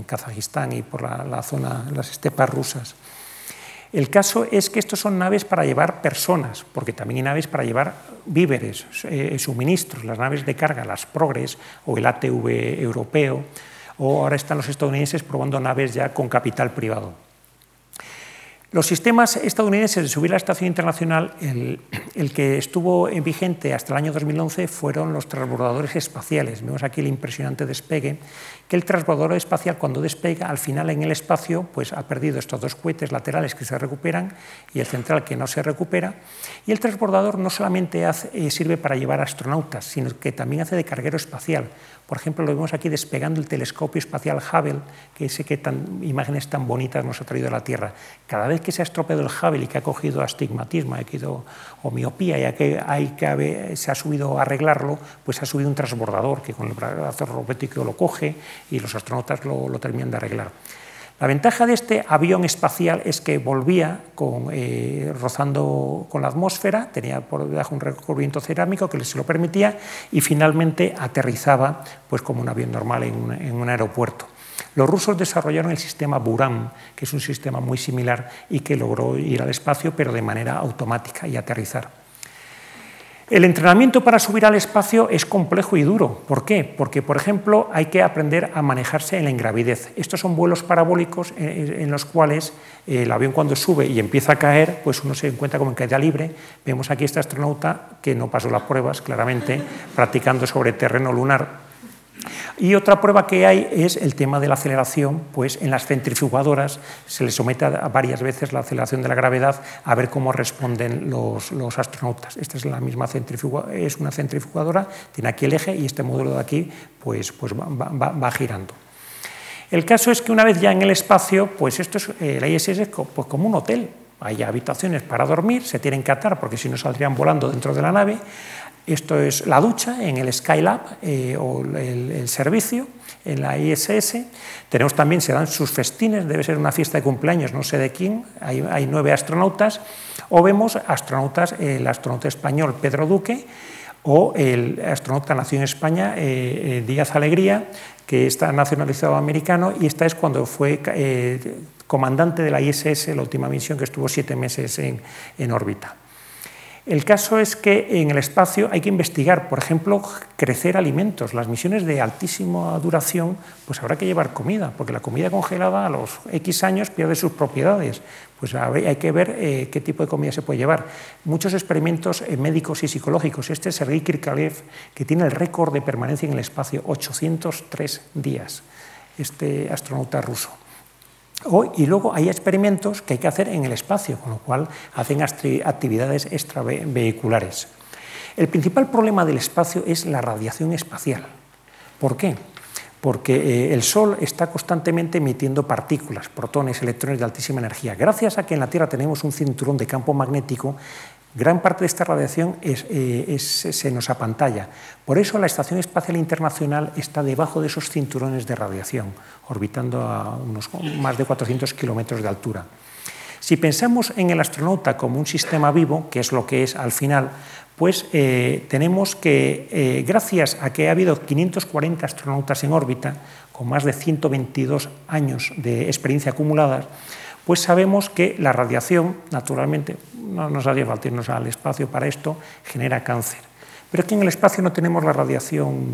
Kazajistán y por la, zona, las estepas rusas. El caso es que estos son naves para llevar personas, porque también hay naves para llevar víveres, eh, suministros, las naves de carga, las Progress o el ATV europeo, o ahora están los estadounidenses probando naves ya con capital privado. Los sistemas estadounidenses de subir a la estación internacional, el, que estuvo en vigente hasta el año 2011 fueron los transbordadores espaciales. Vemos aquí el impresionante despegue, que el transbordador espacial cuando despega, al final en el espacio, pues ha perdido estos dos cohetes laterales que se recuperan y el central que no se recupera. Y el transbordador no solamente eh, sirve para llevar astronautas, sino que también hace de carguero espacial. Por ejemplo, lo vemos aquí despegando el telescopio espacial Hubble, que ese que imágenes tan bonitas nos ha traído a la Tierra. Cada vez que se ha estropeado el Hubble y que ha cogido astigmatismo o miopía y que, hay que se ha subido a arreglarlo, pues ha subido un transbordador que con el brazo robótico lo coge y los astronautas lo terminan de arreglar. La ventaja de este avión espacial es que volvía eh, rozando con la atmósfera, tenía por debajo un recubrimiento cerámico que se lo permitía y finalmente aterrizaba pues, como un avión normal en un, aeropuerto. Los rusos desarrollaron el sistema Buran, que es un sistema muy similar y que logró ir al espacio, pero de manera automática y aterrizar. El entrenamiento para subir al espacio es complejo y duro. ¿Por qué? Porque, por ejemplo, hay que aprender a manejarse en la ingravidez. Estos son vuelos parabólicos en los cuales el avión cuando sube y empieza a caer, pues uno se encuentra como en caída libre. Vemos aquí a este astronauta que no pasó las pruebas, claramente, practicando sobre terreno lunar y otra prueba que hay es el tema de la aceleración, pues en las centrifugadoras se les somete a varias veces la aceleración de la gravedad a ver cómo responden los, astronautas. Esta es la misma centrifugadora, es una centrifugadora, tiene aquí el eje y este módulo de aquí pues, pues va, girando. El caso es que una vez ya en el espacio, pues esto es, la ISS es pues como un hotel. Hay habitaciones para dormir, se tienen que atar porque si no saldrían volando dentro de la nave. Esto es la ducha en el Skylab eh, o el, servicio en la ISS. Tenemos también, se dan sus festines, debe ser una fiesta de cumpleaños, no sé de quién, hay, nueve astronautas. O vemos astronautas, el astronauta español Pedro Duque o el astronauta nació en España, eh, eh, Díaz Alegría, que está nacionalizado americano y esta es cuando fue comandante de la ISS, la última misión que estuvo siete meses en órbita. El caso es que en el espacio hay que investigar, por ejemplo, crecer alimentos. Las misiones de altísima duración, pues habrá que llevar comida, porque la comida congelada a los X años pierde sus propiedades. Pues hay que ver eh, qué tipo de comida se puede llevar. Muchos experimentos eh, médicos y psicológicos. Este es Sergei Kirkalev, que tiene el récord de permanencia en el espacio, 803 días, este astronauta ruso y luego hay experimentos que hay que hacer en el espacio, con lo cual hacen actividades extravehiculares. El principal problema del espacio es la radiación espacial. ¿Por qué? Porque eh, el Sol está constantemente emitiendo partículas, protones, electrones de altísima energía. Gracias a que en la Tierra tenemos un cinturón de campo magnético, Gran parte de esta radiación eh, se nos apantalla. Por eso la Estación Espacial Internacional está debajo de esos cinturones de radiación, orbitando a unos más de 400 kilómetros de altura. Si pensamos en el astronauta como un sistema vivo, que es lo que es al final, pues eh, tenemos que, eh, gracias a que ha habido 540 astronautas en órbita, con más de 122 años de experiencia acumulada, pues sabemos que la radiación, naturalmente, no nos haría falta irnos al espacio para esto, genera cáncer. Pero que en el espacio no tenemos la radiación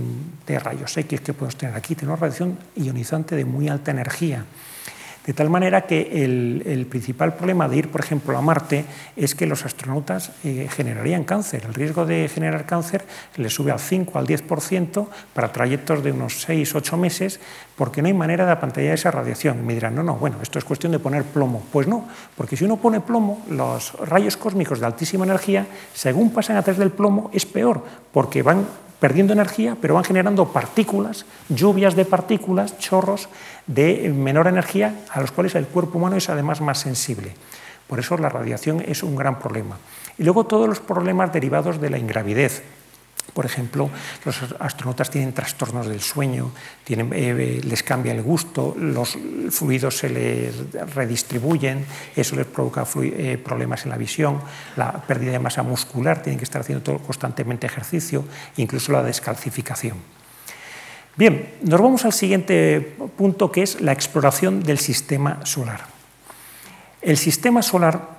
de rayos X que podemos tener aquí, tenemos radiación ionizante de muy alta energía. De tal manera que el, principal problema de ir, por ejemplo, a Marte es que los astronautas eh, generarían cáncer. El riesgo de generar cáncer le sube al 5 al 10% para trayectos de unos 6, 8 meses, porque no hay manera de apantallar esa radiación. Me dirán, no, no, bueno, esto es cuestión de poner plomo. Pues no, porque si uno pone plomo, los rayos cósmicos de altísima energía, según pasan a través del plomo, es peor, porque van perdiendo energía, pero van generando partículas, lluvias de partículas, chorros de menor energía, a los cuales el cuerpo humano es además más sensible. Por eso la radiación es un gran problema. Y luego todos los problemas derivados de la ingravidez, por ejemplo, los astronautas tienen trastornos del sueño, eh, les cambia el gusto, los fluidos se les redistribuyen, eso les provoca eh, problemas en la visión, la pérdida de masa muscular, tienen que estar haciendo constantemente ejercicio, incluso la descalcificación. Bien, nos vamos al siguiente punto que es la exploración del sistema solar. El sistema solar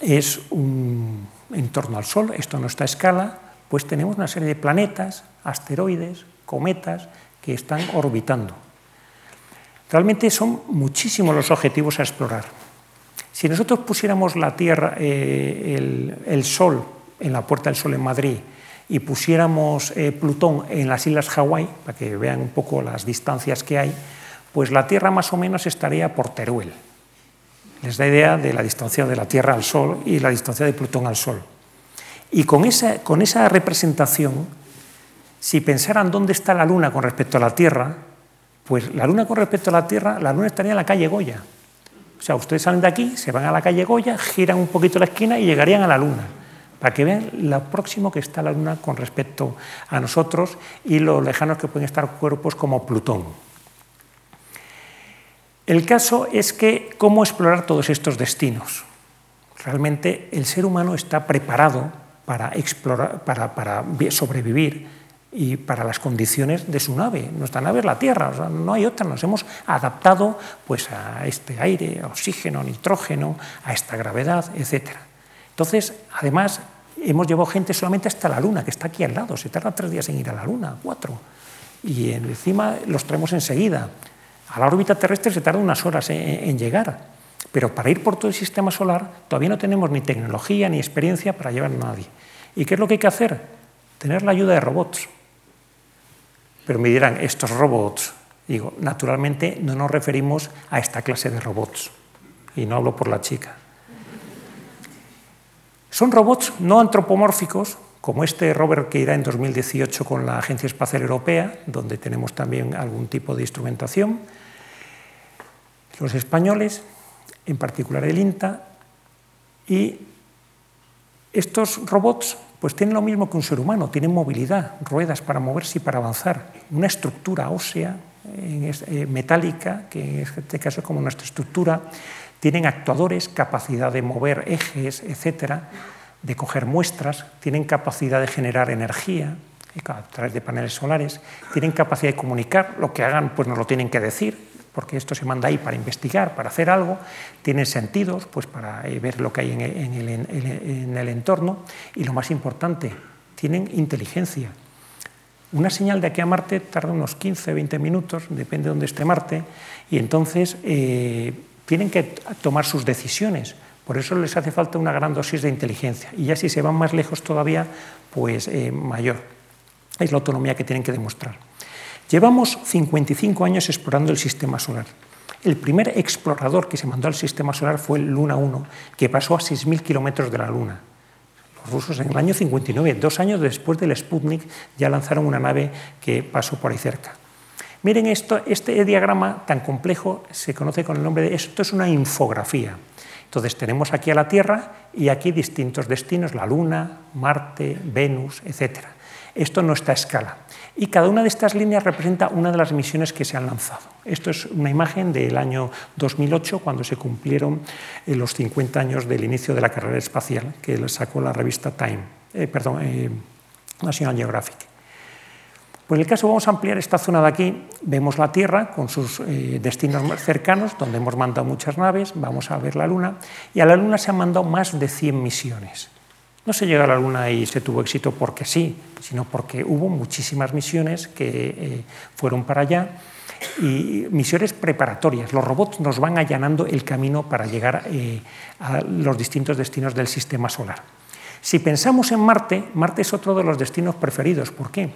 es un entorno al Sol, esto no está a escala, pues tenemos una serie de planetas, asteroides, cometas que están orbitando. Realmente son muchísimos los objetivos a explorar. Si nosotros pusiéramos la Tierra, eh, el, Sol en la Puerta del Sol en Madrid y pusiéramos eh, Plutón en las Islas Hawái, para que vean un poco las distancias que hay, pues la Tierra más o menos estaría por Teruel. Les da idea de la distancia de la Tierra al Sol y la distancia de Plutón al Sol. Y con esa, con esa representación, si pensaran dónde está la Luna con respecto a la Tierra, pues la Luna con respecto a la Tierra, la Luna estaría en la calle Goya. O sea, ustedes salen de aquí, se van a la calle Goya, giran un poquito la esquina y llegarían a la Luna, para que vean lo próximo que está la Luna con respecto a nosotros y lo lejanos que pueden estar cuerpos como Plutón. El caso es que, ¿cómo explorar todos estos destinos? Realmente el ser humano está preparado para, explorar, para, sobrevivir y para las condiciones de su nave. Nuestra nave es la Tierra, no hay otra. Nos hemos adaptado pues, a este aire, oxígeno, nitrógeno, a esta gravedad, etc. Entonces, además, hemos llevado gente solamente hasta la Luna, que está aquí al lado, se tarda tres días en ir a la Luna, cuatro. Y encima los traemos enseguida. A la órbita terrestre se tarda unas horas en, llegar, pero para ir por todo el sistema solar todavía no tenemos ni tecnología ni experiencia para llevar a nadie. ¿Y qué es lo que hay que hacer? Tener la ayuda de robots. Pero me dirán, estos robots, digo, naturalmente no nos referimos a esta clase de robots, y no hablo por la chica. Son robots no antropomórficos, como este rover que irá en 2018 con la Agencia Espacial Europea, donde tenemos también algún tipo de instrumentación. Los españoles, en particular el INTA, y estos robots pues tienen lo mismo que un ser humano, tienen movilidad, ruedas para moverse y para avanzar, una estructura ósea eh, metálica, que en este caso es como nuestra estructura, tienen actuadores, capacidad de mover ejes, etcétera, de coger muestras, tienen capacidad de generar energía a través de paneles solares, tienen capacidad de comunicar, lo que hagan pues nos lo tienen que decir, porque esto se manda ahí para investigar, para hacer algo, tienen sentidos pues para eh, ver lo que hay en el, en el entorno y lo más importante, tienen inteligencia. Una señal de aquí a Marte tarda unos 15, 20 minutos, depende de dónde esté Marte, y entonces eh, tienen que tomar sus decisiones. Por eso les hace falta una gran dosis de inteligencia. Y ya si se van más lejos todavía, pues eh, mayor. Es la autonomía que tienen que demostrar. Llevamos 55 años explorando el sistema solar. El primer explorador que se mandó al sistema solar fue Luna 1, que pasó a 6.000 kilómetros de la Luna. Los rusos en el año 59, dos años después del Sputnik, ya lanzaron una nave que pasó por ahí cerca. Miren esto, este diagrama tan complejo se conoce con el nombre de esto es una infografía. Entonces tenemos aquí a la Tierra y aquí distintos destinos, la Luna, Marte, Venus, etc. Esto no está a escala. Y cada una de estas líneas representa una de las misiones que se han lanzado. Esto es una imagen del año 2008, cuando se cumplieron eh, los 50 años del inicio de la carrera espacial, que sacó la revista Time, eh, perdón, eh, National Geographic. Pues en el caso vamos a ampliar esta zona de aquí, vemos la Tierra con sus eh, destinos más cercanos, donde hemos mandado muchas naves, vamos a ver la Luna, y a la Luna se han mandado más de 100 misiones. No se llega a la Luna y se tuvo éxito porque sí, sino porque hubo muchísimas misiones que eh, fueron para allá y misiones preparatorias. Los robots nos van allanando el camino para llegar eh, a los distintos destinos del sistema solar. Si pensamos en Marte, Marte es otro de los destinos preferidos. ¿Por qué?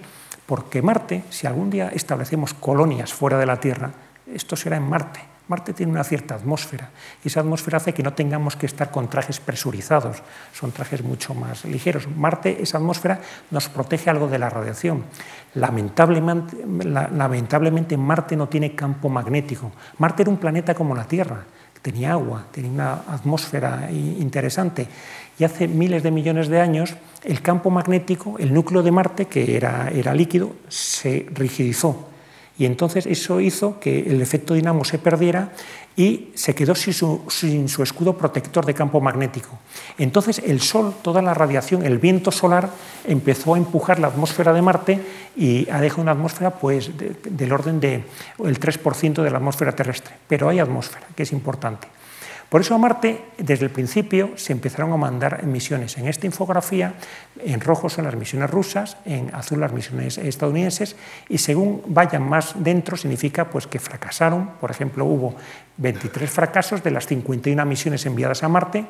Porque Marte, si algún día establecemos colonias fuera de la Tierra, esto será en Marte. Marte tiene una cierta atmósfera y esa atmósfera hace que no tengamos que estar con trajes presurizados, son trajes mucho más ligeros. Marte, esa atmósfera, nos protege algo de la radiación. Lamentablemente, Marte no tiene campo magnético. Marte era un planeta como la Tierra, tenía agua, tenía una atmósfera interesante y hace miles de millones de años el campo magnético, el núcleo de Marte, que era, era líquido, se rigidizó. Y entonces eso hizo que el efecto dinamo se perdiera y se quedó sin su, escudo protector de campo magnético. Entonces el Sol, toda la radiación, el viento solar empezó a empujar la atmósfera de Marte y ha dejado una atmósfera pues, del orden del 3% de la atmósfera terrestre. Pero hay atmósfera, que es importante. Por eso a Marte, desde el principio, se empezaron a mandar misiones. En esta infografía, en rojo son las misiones rusas, en azul las misiones estadounidenses, y según vayan más dentro, significa pues, que fracasaron. Por ejemplo, hubo 23 fracasos de las 51 misiones enviadas a Marte,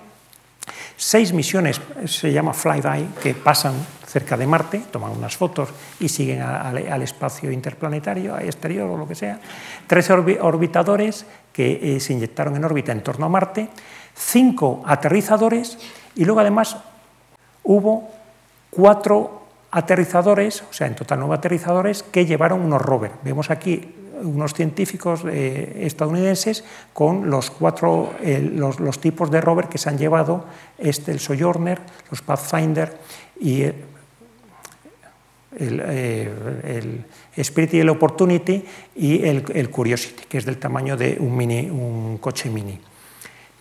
Seis misiones, se llama flyby, que pasan cerca de Marte, toman unas fotos y siguen al espacio interplanetario, exterior o lo que sea. Tres orbitadores que eh, se inyectaron en órbita en torno a Marte. Cinco aterrizadores y luego además hubo cuatro aterrizadores, o sea, en total nueve aterrizadores, que llevaron unos rovers. Vemos aquí unos científicos eh, estadounidenses con los cuatro los, tipos de rover que se han llevado, este, el Sojourner, los Pathfinder y el, eh, Spirit y el Opportunity y el, Curiosity, que es del tamaño de un coche mini.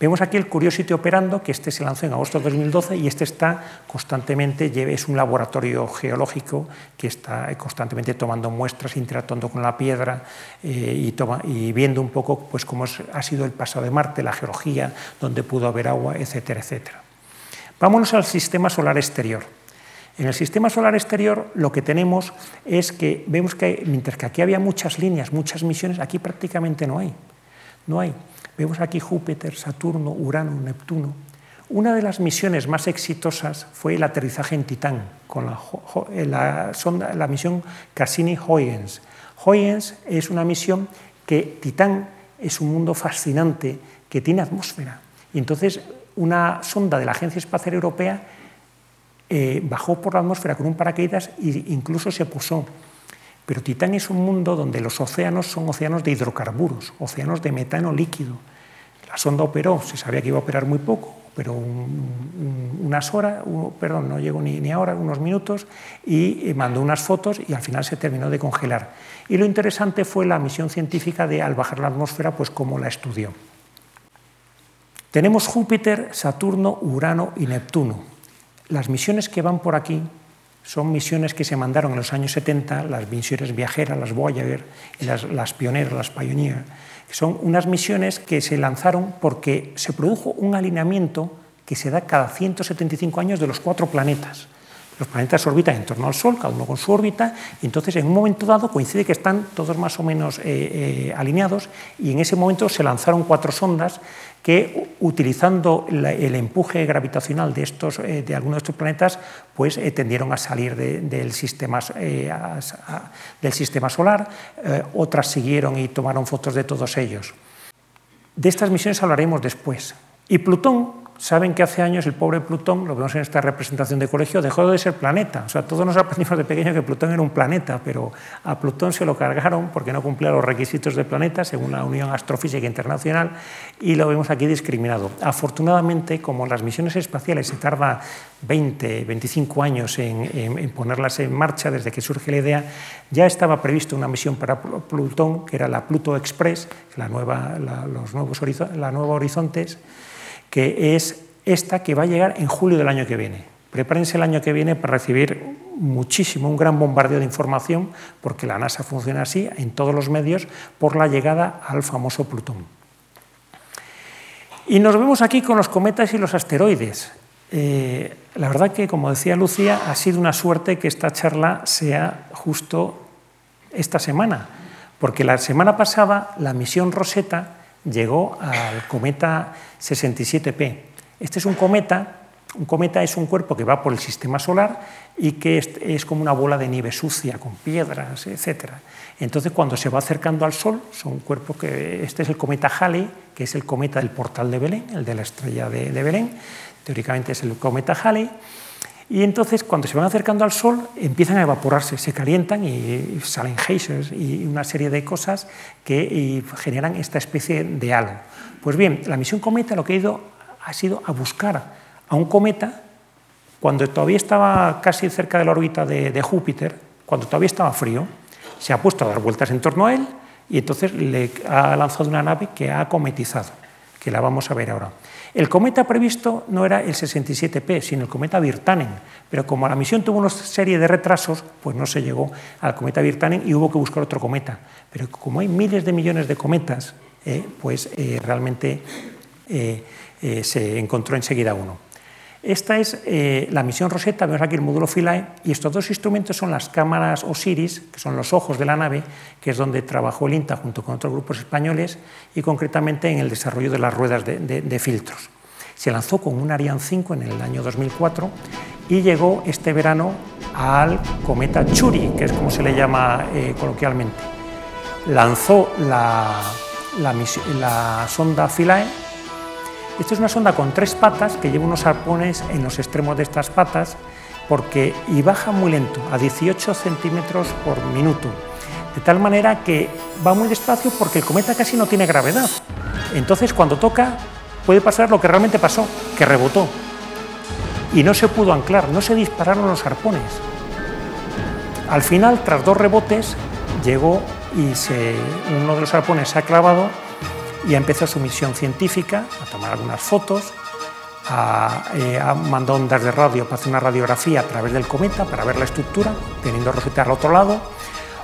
Vemos aquí el Curiosity operando, que este se lanzó en agosto de 2012 y este está constantemente, es un laboratorio geológico que está constantemente tomando muestras, interactuando con la piedra eh, y, viendo un poco pues, cómo ha sido el pasado de Marte, la geología, dónde pudo haber agua, etcétera, etcétera. Vámonos al sistema solar exterior. En el sistema solar exterior lo que tenemos es que vemos que mientras que aquí había muchas líneas, muchas misiones, aquí prácticamente no hay. No hay. Vemos aquí Júpiter, Saturno, Urano, Neptuno. Una de las misiones más exitosas fue el aterrizaje en Titán con la, la, sonda, la misión Cassini-Huygens. Huygens es una misión que Titán es un mundo fascinante que tiene atmósfera. Y entonces una sonda de la Agencia Espacial Europea eh, bajó por la atmósfera con un paracaídas e incluso se posó. Pero Titán es un mundo donde los océanos son océanos de hidrocarburos, océanos de metano líquido. La sonda operó, se sabía que iba a operar muy poco, pero unas horas, perdón, no llegó ni, ni ahora, unos minutos, y eh, mandó unas fotos y al final se terminó de congelar. Y lo interesante fue la misión científica de, al bajar la atmósfera, pues cómo la estudió. Tenemos Júpiter, Saturno, Urano y Neptuno. Las misiones que van por aquí son misiones que se mandaron en los años 70, las misiones viajeras, las Voyager y las, las pioneras, las Pioneer, son unas misiones que se lanzaron porque se produjo un alineamiento que se da cada 175 años de los cuatro planetas. Los planetas orbitan en torno al Sol, cada uno con su órbita, y entonces en un momento dado coincide que están todos más o menos eh, eh, alineados, y en ese momento se lanzaron cuatro sondas que utilizando el empuje gravitacional de, estos, eh, de algunos de estos planetas, pues tendieron a salir del, sistema, del, sistema, solar, otras siguieron y tomaron fotos de todos ellos. De estas misiones hablaremos después. Y Plutón saben que hace años el pobre Plutón, lo vemos en esta representación de colegio, dejó de ser planeta. O sea, todos nos aprendimos de pequeño que Plutón era un planeta, pero a Plutón se lo cargaron porque no cumplía los requisitos de planeta según la Unión Astrofísica Internacional y lo vemos aquí discriminado. Afortunadamente, como las misiones espaciales se tarda 20, 25 años en, ponerlas en marcha desde que surge la idea, ya estaba prevista una misión para Plutón, que era la Pluto Express, los nuevos la nueva Horizontes, que es esta que va a llegar en julio del año que viene. Prepárense el año que viene para recibir muchísimo, un gran bombardeo de información, porque la NASA funciona así en todos los medios por la llegada al famoso Plutón. Y nos vemos aquí con los cometas y los asteroides. Eh, la verdad que, como decía Lucía, ha sido una suerte que esta charla sea justo esta semana, porque la semana pasada la misión Rosetta llegó al cometa 67P. Este es un cometa, un cometa es un cuerpo que va por el sistema solar y que es, como una bola de nieve sucia, con piedras, etc. Entonces, cuando se va acercando al Sol, son cuerpos que. Este es el cometa Halley, que es el cometa del portal de Belén, el de la estrella de, de Belén. Teóricamente es el cometa Halley. Y entonces, cuando se van acercando al Sol, empiezan a evaporarse, se calientan y salen geysers y una serie de cosas que generan esta especie de halo. Pues bien, la misión Cometa lo que ha ido ha sido a buscar a un cometa cuando todavía estaba casi cerca de la órbita de, de Júpiter, cuando todavía estaba frío, se ha puesto a dar vueltas en torno a él y entonces le ha lanzado una nave que ha cometizado, que la vamos a ver ahora. El cometa previsto no era el 67P, sino el cometa Virtanen, pero como la misión tuvo una serie de retrasos, pues no se llegó al cometa Virtanen y hubo que buscar otro cometa. Pero como hay miles de millones de cometas, eh, pues eh, realmente eh, se encontró enseguida uno. Esta es la misión Rosetta, vemos aquí el módulo Philae, y estos dos instrumentos son las cámaras Osiris, que son los ojos de la nave, que es donde trabajó el INTA junto con otros grupos españoles, y concretamente en el desarrollo de las ruedas de, filtros. Se lanzó con un Ariane 5 en el año 2004 y llegó este verano al cometa Churi, que es como se le llama coloquialmente. Lanzó la, la sonda Philae esta es una sonda con tres patas que lleva unos arpones en los extremos de estas patas porque, y baja muy lento, a 18 centímetros por minuto. De tal manera que va muy despacio porque el cometa casi no tiene gravedad. Entonces, cuando toca, puede pasar lo que realmente pasó, que rebotó. Y no se pudo anclar, no se dispararon los arpones. Al final, tras dos rebotes, llegó y se, uno de los arpones se ha clavado y empezó su misión científica, a tomar algunas fotos, a, eh, mandó ondas de radio para hacer una radiografía a través del cometa para ver la estructura, teniendo Rosetta al otro lado,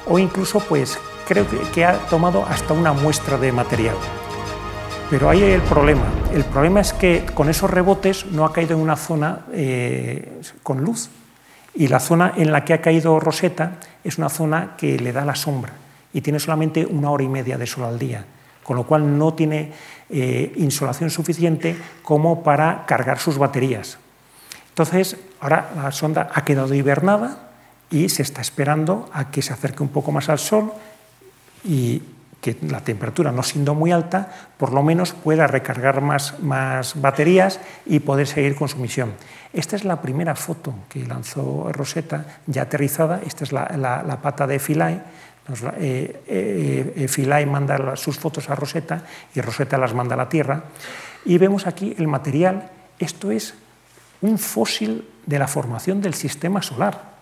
o incluso pues creo que, ha tomado hasta una muestra de material. Pero ahí hay el problema. El problema es que con esos rebotes no ha caído en una zona eh, con luz. Y la zona en la que ha caído Rosetta es una zona que le da la sombra y tiene solamente una hora y media de sol al día, con lo cual no tiene eh, insolación suficiente como para cargar sus baterías. Entonces, ahora la sonda ha quedado hibernada y se está esperando a que se acerque un poco más al sol y que la temperatura no siendo muy alta, por lo menos pueda recargar más, más baterías y poder seguir con su misión. Esta es la primera foto que lanzó Rosetta, ya aterrizada. Esta es la, pata de Philae. Eh, eh, eh, Philae manda sus fotos a Rosetta y Rosetta las manda a la Tierra. Y vemos aquí el material. Esto es un fósil de la formación del sistema solar.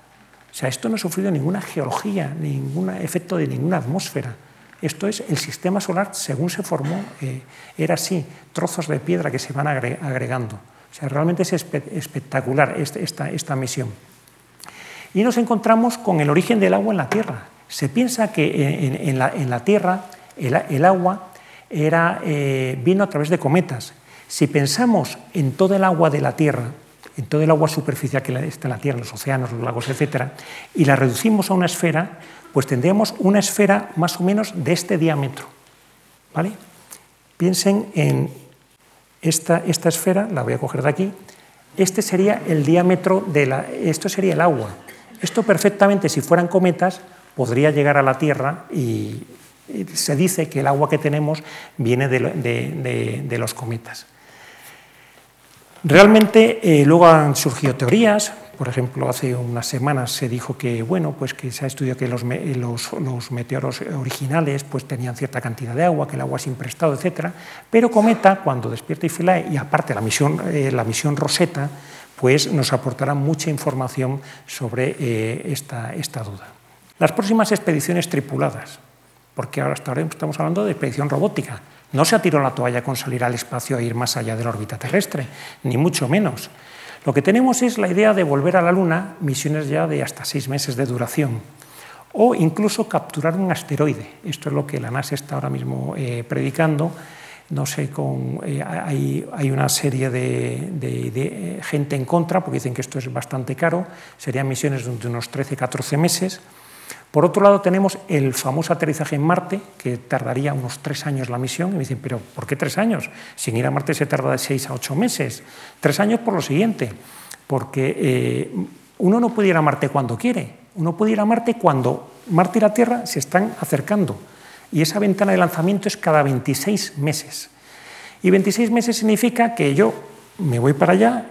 O sea, esto no ha sufrido ninguna geología, ningún efecto de ninguna atmósfera. Esto es el sistema solar según se formó, eh, era así, trozos de piedra que se van agregando. O sea, realmente es espectacular este, esta, misión. Y nos encontramos con el origen del agua en la Tierra. Se piensa que en, la, Tierra el, agua era, eh, vino a través de cometas. Si pensamos en todo el agua de la Tierra, en todo el agua superficial que está en la Tierra, los océanos, los lagos, etc., y la reducimos a una esfera, pues tendríamos una esfera más o menos de este diámetro. ¿vale? Piensen en esta, esta esfera, la voy a coger de aquí, este sería el diámetro de la... Esto sería el agua. Esto perfectamente, si fueran cometas, podría llegar a la Tierra y se dice que el agua que tenemos viene de, los cometas. Realmente eh, luego han surgido teorías, por ejemplo, hace unas semanas se dijo que, bueno, pues que se ha estudiado que los, meteoros originales pues, tenían cierta cantidad de agua, que el agua es imprestado, etc. Pero Cometa, cuando despierta y Philae, y aparte la misión, eh, la misión Rosetta, pues nos aportará mucha información sobre eh, esta duda. Las próximas expediciones tripuladas, porque ahora hasta ahora estamos hablando de expedición robótica. No se ha tirado la toalla con salir al espacio e ir más allá de la órbita terrestre, ni mucho menos. Lo que tenemos es la idea de volver a la Luna, misiones ya de hasta seis meses de duración, o incluso capturar un asteroide. Esto es lo que la NASA está ahora mismo eh, predicando. No sé, con, eh, hay, una serie de, de, gente en contra porque dicen que esto es bastante caro. Serían misiones de unos 13-14 meses. Por otro lado, tenemos el famoso aterrizaje en Marte, que tardaría unos tres años la misión. Y me dicen, ¿pero por qué tres años? Sin ir a Marte se tarda de seis a ocho meses. Tres años por lo siguiente, porque eh, uno no puede ir a Marte cuando quiere, uno puede ir a Marte cuando Marte y la Tierra se están acercando. Y esa ventana de lanzamiento es cada 26 meses. Y 26 meses significa que yo me voy para allá,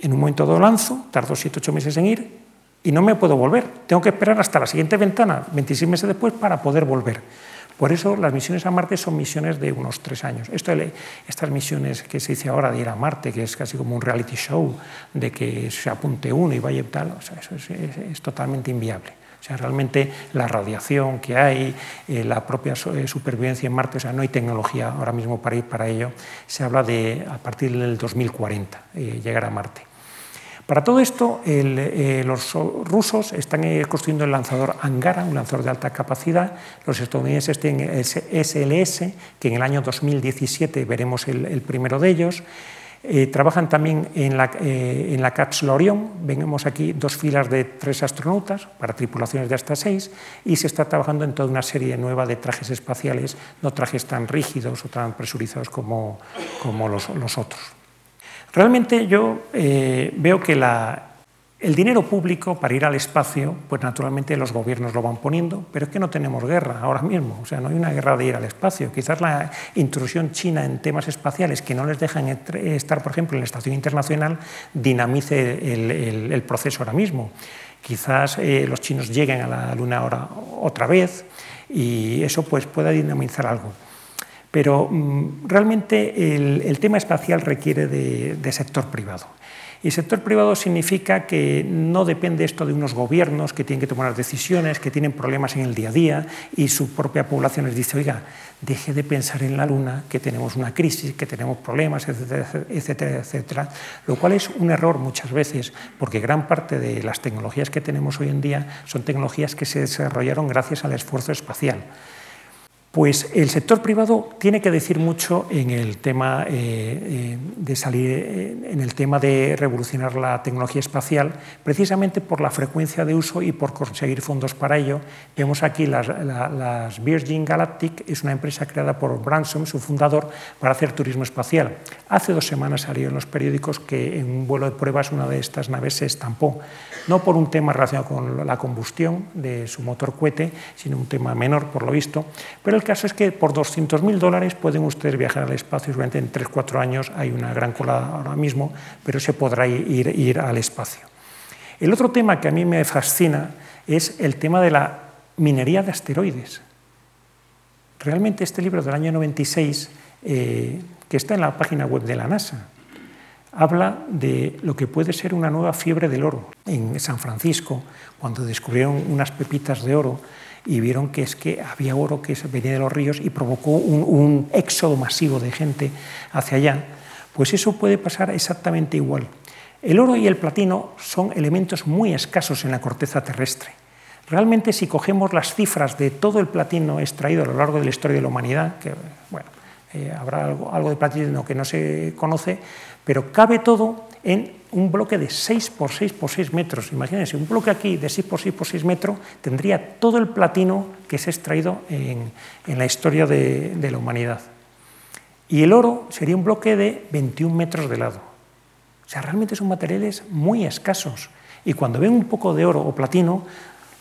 en un momento dado lanzo, tardo 7 ocho meses en ir, y no me puedo volver. Tengo que esperar hasta la siguiente ventana, 26 meses después, para poder volver. Por eso las misiones a Marte son misiones de unos tres años. Esto, estas misiones que se dice ahora de ir a Marte, que es casi como un reality show, de que se apunte uno y vaya y tal, eso es, totalmente inviable. O sea, realmente la radiación que hay, eh, la propia eh, supervivencia en Marte, o sea, no hay tecnología ahora mismo para ir para ello. Se habla de a partir del 2040 eh, llegar a Marte. Para todo esto, eh, los rusos están eh, construyendo el lanzador Angara, un lanzador de alta capacidad. Los estadounidenses tienen el SLS, que en el año 2017 veremos el, primero de ellos. Eh, trabajan también en la, en la cápsula Orión. Vemos aquí dos filas de tres astronautas para tripulaciones de hasta seis y se está trabajando en toda una serie nueva de trajes espaciales, no trajes tan rígidos o tan presurizados como, como los, los otros. Realmente yo eh, veo que el dinero público para ir al espacio, pues naturalmente los gobiernos lo van poniendo, pero es que no tenemos guerra ahora mismo, o sea, no hay una guerra de ir al espacio. Quizás la intrusión china en temas espaciales que no les dejan estar, por ejemplo, en la Estación Internacional, dinamice el, proceso ahora mismo. Quizás eh, los chinos lleguen a la Luna ahora otra vez y eso pues pueda dinamizar algo. Pero mm, realmente el, tema espacial requiere de, sector privado. Y sector privado significa que no depende esto de unos gobiernos que tienen que tomar decisiones, que tienen problemas en el día a día y su propia población les dice, oiga, deje de pensar en la Luna, que tenemos una crisis, que tenemos problemas, etcétera, etcétera, etcétera, lo cual es un error muchas veces, porque gran parte de las tecnologías que tenemos hoy en día son tecnologías que se desarrollaron gracias al esfuerzo espacial. Pues el sector privado tiene que decir mucho en el tema eh, eh, de salir, eh, en el tema de revolucionar la tecnología espacial, precisamente por la frecuencia de uso y por conseguir fondos para ello. Vemos aquí las, las Virgin Galactic, es una empresa creada por Branson, su fundador, para hacer turismo espacial. Hace dos semanas salió en los periódicos que en un vuelo de pruebas una de estas naves se estampó, no por un tema relacionado con la combustión de su motor cohete, sino un tema menor por lo visto, pero el caso es que por 200.000 dólares pueden ustedes viajar al espacio, seguramente en 3-4 años hay una gran cola ahora mismo, pero se podrá ir, al espacio. El otro tema que a mí me fascina es el tema de la minería de asteroides. Realmente este libro del año 96, eh, que está en la página web de la NASA, habla de lo que puede ser una nueva fiebre del oro. En San Francisco, cuando descubrieron unas pepitas de oro, y vieron que es que había oro que venía de los ríos y provocó un, éxodo masivo de gente hacia allá, pues eso puede pasar exactamente igual. El oro y el platino son elementos muy escasos en la corteza terrestre. Realmente si cogemos las cifras de todo el platino extraído a lo largo de la historia de la humanidad, que bueno, eh, habrá algo, algo de platino que no se conoce, pero cabe todo en un bloque de 6 por 6 por 6 metros. Imagínense, un bloque aquí de 6 por 6 por 6 metros tendría todo el platino que se ha extraído en, la historia de, la humanidad. Y el oro sería un bloque de 21 metros de lado. O sea, realmente son materiales muy escasos. Y cuando ven un poco de oro o platino,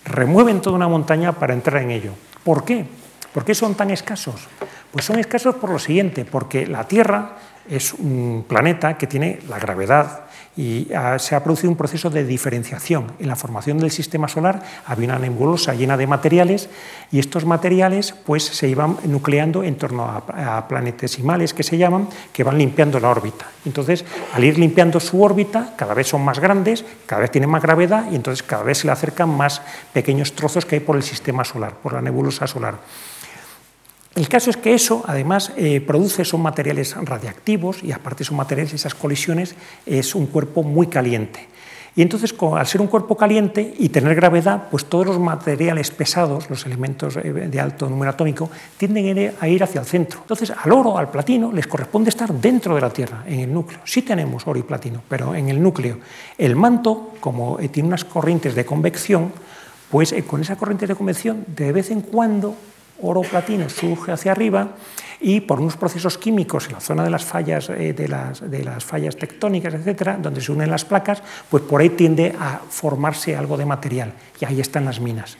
remueven toda una montaña para entrar en ello. ¿Por qué? ¿Por qué son tan escasos? Pues son escasos por lo siguiente, porque la Tierra es un planeta que tiene la gravedad y se ha producido un proceso de diferenciación. En la formación del sistema solar había una nebulosa llena de materiales y estos materiales pues, se iban nucleando en torno a, planetesimales que se llaman, que van limpiando la órbita. Entonces, al ir limpiando su órbita, cada vez son más grandes, cada vez tienen más gravedad y entonces cada vez se le acercan más pequeños trozos que hay por el sistema solar, por la nebulosa solar. El caso es que eso, además, eh, produce, son materiales radiactivos y aparte son materiales, esas colisiones, es un cuerpo muy caliente. Y entonces, al ser un cuerpo caliente y tener gravedad, pues todos los materiales pesados, los elementos eh, de alto número atómico, tienden a ir hacia el centro. Entonces, al oro, al platino, les corresponde estar dentro de la Tierra, en el núcleo. Sí tenemos oro y platino, pero en el núcleo. El manto, como eh, tiene unas corrientes de convección, pues con esa corriente de convección, de vez en cuando oro-platino surge hacia arriba y por unos procesos químicos en la zona de las fallas, eh, de, las, de, las, fallas tectónicas, etcétera, donde se unen las placas, pues por ahí tiende a formarse algo de material y ahí están las minas.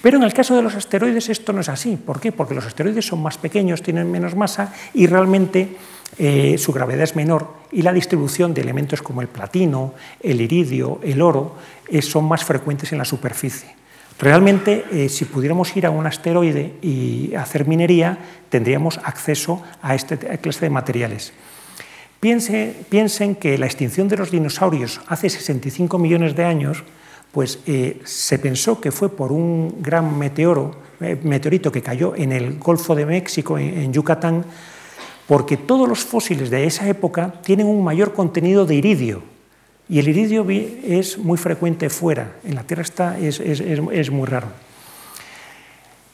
Pero en el caso de los asteroides esto no es así. ¿Por qué? Porque los asteroides son más pequeños, tienen menos masa y realmente eh, su gravedad es menor y la distribución de elementos como el platino, el iridio, el oro eh, son más frecuentes en la superficie. Realmente, eh, si pudiéramos ir a un asteroide y hacer minería, tendríamos acceso a este clase de materiales. piensen que la extinción de los dinosaurios hace 65 millones de años, pues eh, se pensó que fue por un gran eh, meteorito que cayó en el Golfo de México, en Yucatán, porque todos los fósiles de esa época tienen un mayor contenido de iridio, y el iridio es muy frecuente fuera, en la Tierra está, es, muy raro.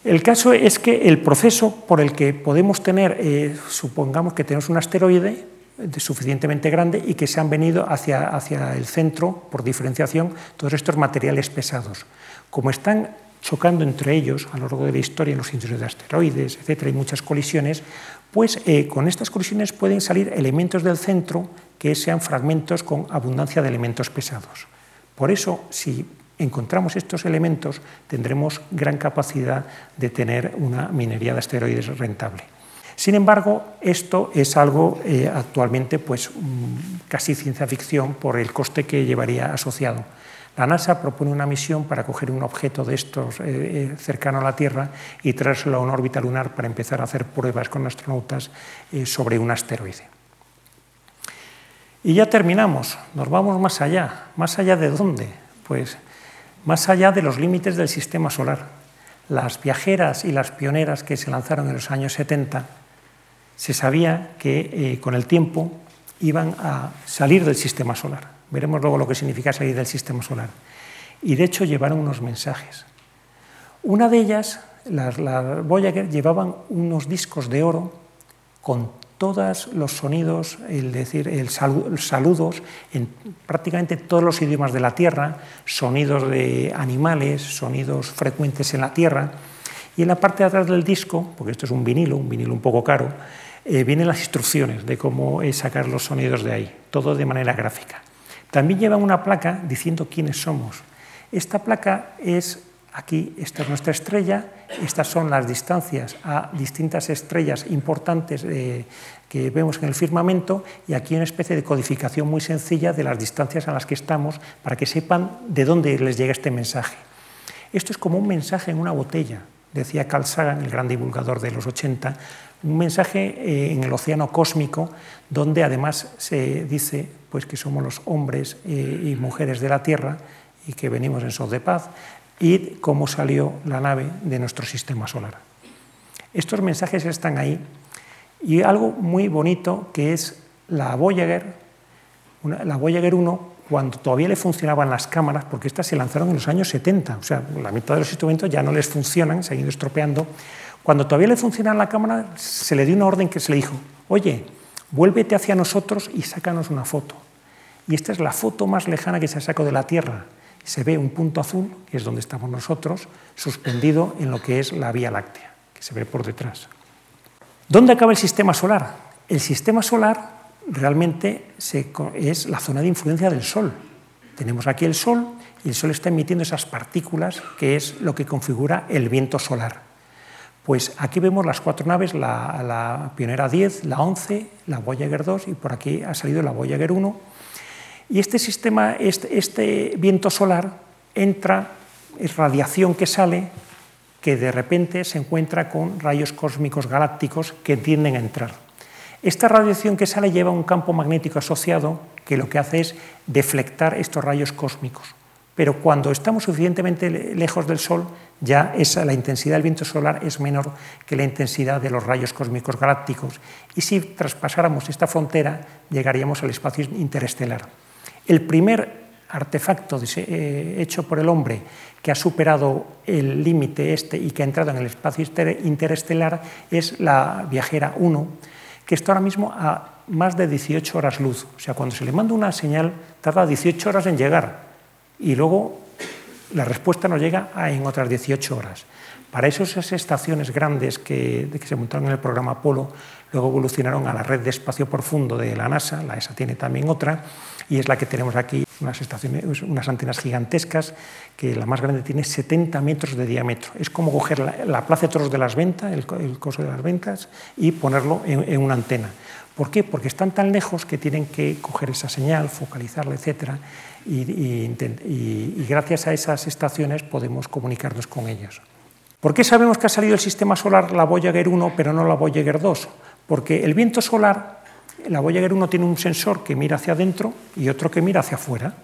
El caso es que el proceso por el que podemos tener, eh, supongamos que tenemos un asteroide suficientemente grande y que se han venido hacia, hacia el centro, por diferenciación, todos estos materiales pesados. Como están chocando entre ellos a lo largo de la historia en los cinturones de asteroides, etcétera, y muchas colisiones, pues eh, con estas colisiones pueden salir elementos del centro que sean fragmentos con abundancia de elementos pesados. Por eso, si encontramos estos elementos, tendremos gran capacidad de tener una minería de asteroides rentable. Sin embargo, esto es algo eh, actualmente pues, mm, casi ciencia ficción por el coste que llevaría asociado. La NASA propone una misión para coger un objeto de estos eh, eh, cercano a la Tierra y traérselo a una órbita lunar para empezar a hacer pruebas con astronautas sobre un asteroide. Y ya terminamos, nos vamos más allá. ¿Más allá de dónde? Pues más allá de los límites del sistema solar. Las viajeras y las pioneras que se lanzaron en los años 70, se sabía que eh, con el tiempo iban a salir del sistema solar. Veremos luego lo que significa salir del sistema solar. Y de hecho llevaron unos mensajes. Una de ellas las, Voyager llevaban unos discos de oro con todos los sonidos, es decir, el saludos en prácticamente todos los idiomas de la Tierra, sonidos de animales, sonidos frecuentes en la Tierra. Y en la parte de atrás del disco, porque esto es un vinilo, un vinilo un poco caro, eh, vienen las instrucciones de cómo sacar los sonidos de ahí, todo de manera gráfica. También llevan una placa diciendo quiénes somos. Esta placa es Aquí, esta es nuestra estrella, estas son las distancias a distintas estrellas importantes eh, que vemos en el firmamento y aquí una especie de codificación muy sencilla de las distancias a las que estamos para que sepan de dónde les llega este mensaje. Esto es como un mensaje en una botella, decía Carl Sagan, el gran divulgador de los 80, un mensaje eh, en el océano cósmico donde además se dice pues, que somos los hombres eh, y mujeres de la Tierra y que venimos en sol de paz, y cómo salió la nave de nuestro sistema solar. Estos mensajes están ahí y algo muy bonito que es la Voyager, la Voyager 1, cuando todavía le funcionaban las cámaras, porque estas se lanzaron en los años 70, o sea, la mitad de los instrumentos ya no les funcionan, se han ido estropeando. Cuando todavía le funcionaba la cámara, se le dio una orden que se le dijo, oye, vuélvete hacia nosotros y sácanos una foto. Y esta es la foto más lejana que se ha sacado de la Tierra se ve un punto azul, que es donde estamos nosotros, suspendido en lo que es la Vía Láctea, que se ve por detrás. ¿Dónde acaba el sistema solar? El sistema solar realmente es la zona de influencia del Sol. Tenemos aquí el Sol y el Sol está emitiendo esas partículas que es lo que configura el viento solar. Pues aquí vemos las cuatro naves, la, Pionera 10, la 11, la Voyager 2 y por aquí ha salido la Voyager 1 y este sistema, este, este, viento solar entra, es radiación que sale, que de repente se encuentra con rayos cósmicos galácticos que tienden a entrar. Esta radiación que sale lleva un campo magnético asociado que lo que hace es deflectar estos rayos cósmicos. Pero cuando estamos suficientemente lejos del Sol, ya la intensidad del viento solar es menor que la intensidad de los rayos cósmicos galácticos. Y si traspasáramos esta frontera, llegaríamos al espacio interestelar. El primer artefacto eh, hecho por el hombre que ha superado el límite este y que ha entrado en el espacio interestelar es la viajera 1, que está ahora mismo a más de 18 horas luz. O sea, cuando se le manda una señal, tarda 18 horas en llegar y luego la respuesta nos llega en otras 18 horas. Para eso esas estaciones grandes que, se montaron en el programa Apolo, luego evolucionaron a la red de espacio profundo de la NASA, la ESA tiene también otra, y es la que tenemos aquí, unas, estaciones, unas antenas gigantescas, que la más grande tiene 70 metros de diámetro. Es como coger la, Plaza de Toros de las Ventas, el, coso de las ventas, y ponerlo en, una antena. ¿Por qué? Porque están tan lejos que tienen que coger esa señal, focalizarla, etc. Y, gracias a esas estaciones podemos comunicarnos con ellos. ¿Por qué sabemos que ha salido el sistema solar la Voyager 1 pero no la Voyager 2? Porque el viento solar la Voyager 1 tiene un sensor que mira hacia adentro y otro que mira hacia afuera.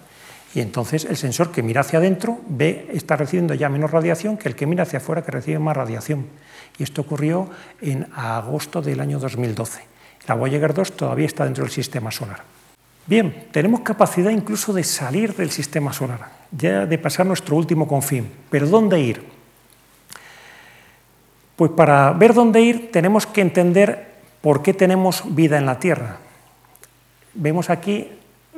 Y entonces el sensor que mira hacia adentro ve, está recibiendo ya menos radiación que el que mira hacia afuera que recibe más radiación. Y esto ocurrió en agosto del año 2012. La Voyager 2 todavía está dentro del sistema solar. Bien, tenemos capacidad incluso de salir del sistema solar, ya de pasar nuestro último confín. Pero ¿dónde ir? Pues para ver dónde ir tenemos que entender ¿Por qué tenemos vida en la Tierra? Vemos aquí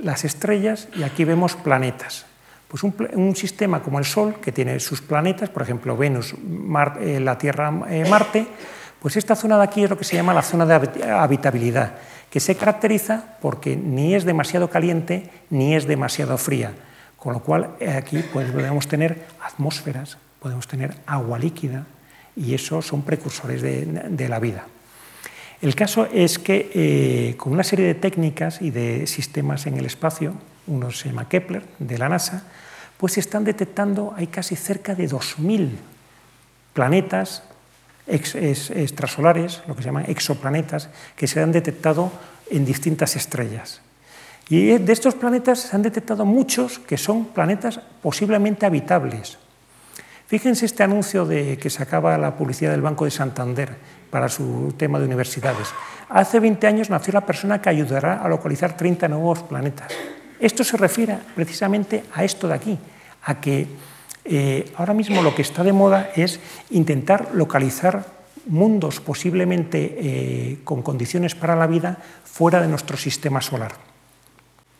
las estrellas y aquí vemos planetas. Pues un, sistema como el Sol, que tiene sus planetas, por ejemplo Venus, eh, la Tierra, eh, Marte, pues esta zona de aquí es lo que se llama la zona de habitabilidad, que se caracteriza porque ni es demasiado caliente ni es demasiado fría, con lo cual eh, aquí podemos tener atmósferas, podemos tener agua líquida y eso son precursores de la vida. El caso es que eh, con una serie de técnicas y de sistemas en el espacio, uno se llama Kepler, de la NASA, pues se están detectando, hay casi cerca de 2.000 planetas extrasolares, lo que se llaman exoplanetas, que se han detectado en distintas estrellas. Y de estos planetas se han detectado muchos que son planetas posiblemente habitables. Fíjense este anuncio de que sacaba la publicidad del Banco de Santander para su tema de universidades. Hace 20 años nació la persona que ayudará a localizar 30 nuevos planetas. Esto se refiere precisamente a esto de aquí, a que Eh, ahora mismo lo que está de moda es intentar localizar mundos posiblemente eh, con condiciones para la vida fuera de nuestro sistema solar.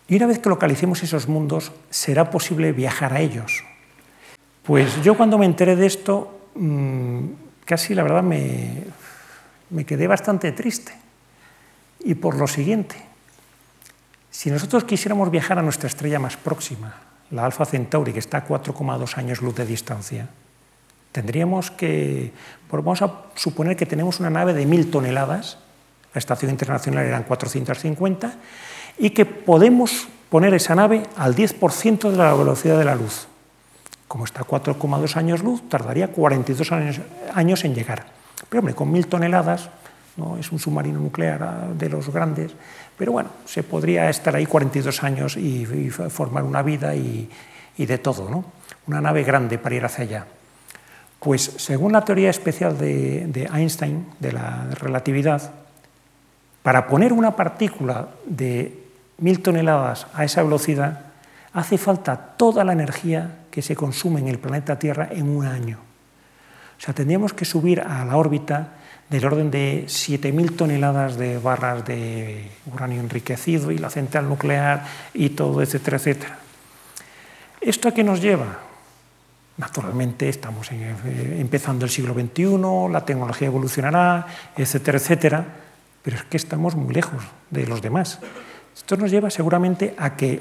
Y una vez que localicemos esos mundos, será posible viajar a ellos. Pues yo cuando me enteré de esto, mm, casi la verdad me, me quedé bastante triste. Y por lo siguiente, si nosotros quisiéramos viajar a nuestra estrella más próxima, la Alfa Centauri, que está a 4,2 años luz de distancia, tendríamos que, vamos a suponer que tenemos una nave de 1.000 toneladas, la estación internacional eran 450, y que podemos poner esa nave al 10% de la velocidad de la luz. Como está a 4,2 años luz, tardaría 42 años, años en llegar. Pero hombre, con 1.000 toneladas, es un submarino nuclear ah, de los grandes, pero bueno, se podría estar ahí 42 años y, formar una vida y, de todo, ¿no? Una nave grande para ir hacia allá. Pues según la teoría especial de, Einstein, de la relatividad, para poner una partícula de mil toneladas a esa velocidad, hace falta toda la energía que se consume en el planeta Tierra en un año. O sea, tendríamos que subir a la órbita del orden de 7.000 toneladas de barras de uranio enriquecido y la central nuclear y todo, etcétera, etcétera. ¿Esto a qué nos lleva? Naturalmente estamos eh, empezando el siglo XXI, la tecnología evolucionará, etcétera, etcétera, pero es que estamos muy lejos de los demás. Esto nos lleva seguramente a que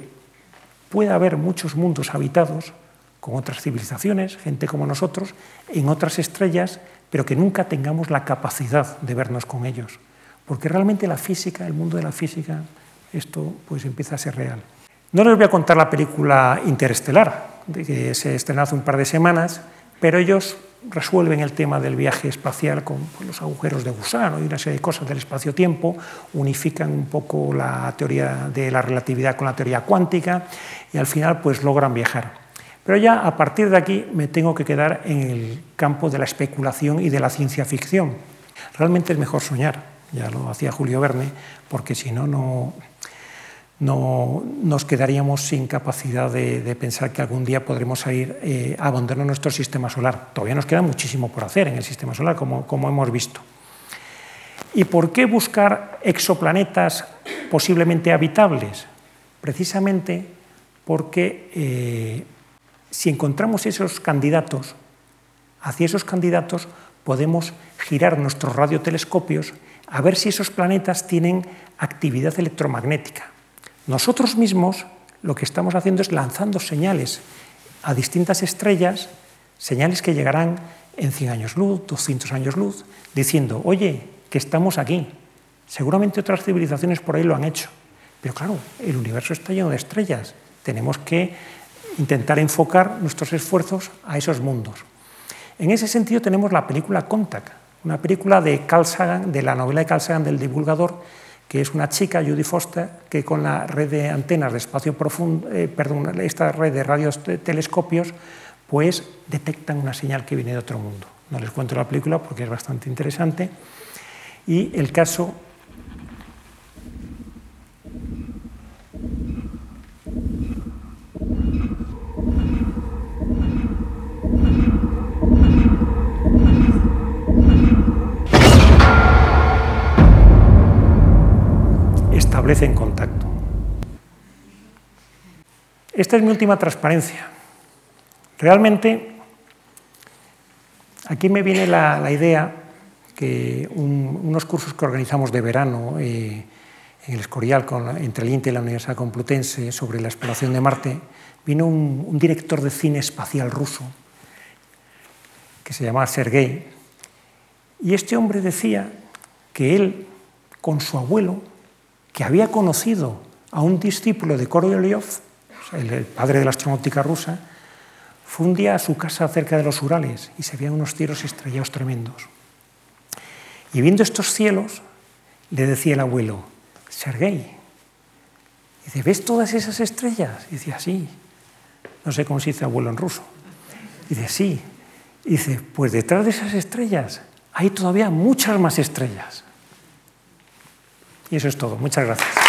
pueda haber muchos mundos habitados con otras civilizaciones, gente como nosotros, en otras estrellas pero que nunca tengamos la capacidad de vernos con ellos, porque realmente la física, el mundo de la física, esto pues empieza a ser real. No les voy a contar la película Interestelar, que se estrenó hace un par de semanas, pero ellos resuelven el tema del viaje espacial con pues, los agujeros de gusano y una serie de cosas del espacio-tiempo, unifican un poco la teoría de la relatividad con la teoría cuántica y al final pues logran viajar. Pero ya a partir de aquí me tengo que quedar en el campo de la especulación y de la ciencia ficción. Realmente es mejor soñar, ya lo hacía Julio Verne, porque si no, no, nos quedaríamos sin capacidad de, pensar que algún día podremos salir eh, a abandonar nuestro sistema solar. Todavía nos queda muchísimo por hacer en el sistema solar, como, hemos visto. ¿Y por qué buscar exoplanetas posiblemente habitables? Precisamente porque eh, si encontramos esos candidatos, hacia esos candidatos podemos girar nuestros radiotelescopios a ver si esos planetas tienen actividad electromagnética. Nosotros mismos lo que estamos haciendo es lanzando señales a distintas estrellas, señales que llegarán en 100 años luz, 200 años luz, diciendo, oye, que estamos aquí. Seguramente otras civilizaciones por ahí lo han hecho. Pero claro, el universo está lleno de estrellas. Tenemos que intentar enfocar nuestros esfuerzos a esos mundos. En ese sentido tenemos la película Contact, una película de Carl Sagan, de la novela de Carl Sagan del divulgador, que es una chica, Judy Foster, que con la red de antenas de espacio profundo, eh, perdón, esta red de radiotelescopios, pues detectan una señal que viene de otro mundo. No les cuento la película porque es bastante interesante. Y el caso en contacto. Esta es mi última transparencia. Realmente, aquí me viene la, idea que unos cursos que organizamos de verano eh, en el Escorial con, entre el INTE y la Universidad Complutense sobre la exploración de Marte, vino un, un director de cine espacial ruso que se llamaba Sergei, y este hombre decía que él, con su abuelo, que había conocido a un discípulo de Korolev, el padre de la astronáutica rusa, fue un día a su casa cerca de los Urales y se veían unos cielos estrellados tremendos. Y viendo estos cielos, le decía el abuelo, Sergei, dice, ¿ves todas esas estrellas? Y decía, sí. No sé cómo se dice abuelo en ruso. Y dice, sí. Y dice, pues detrás de esas estrellas hay todavía muchas más estrellas. Y eso es todo. Muchas gracias.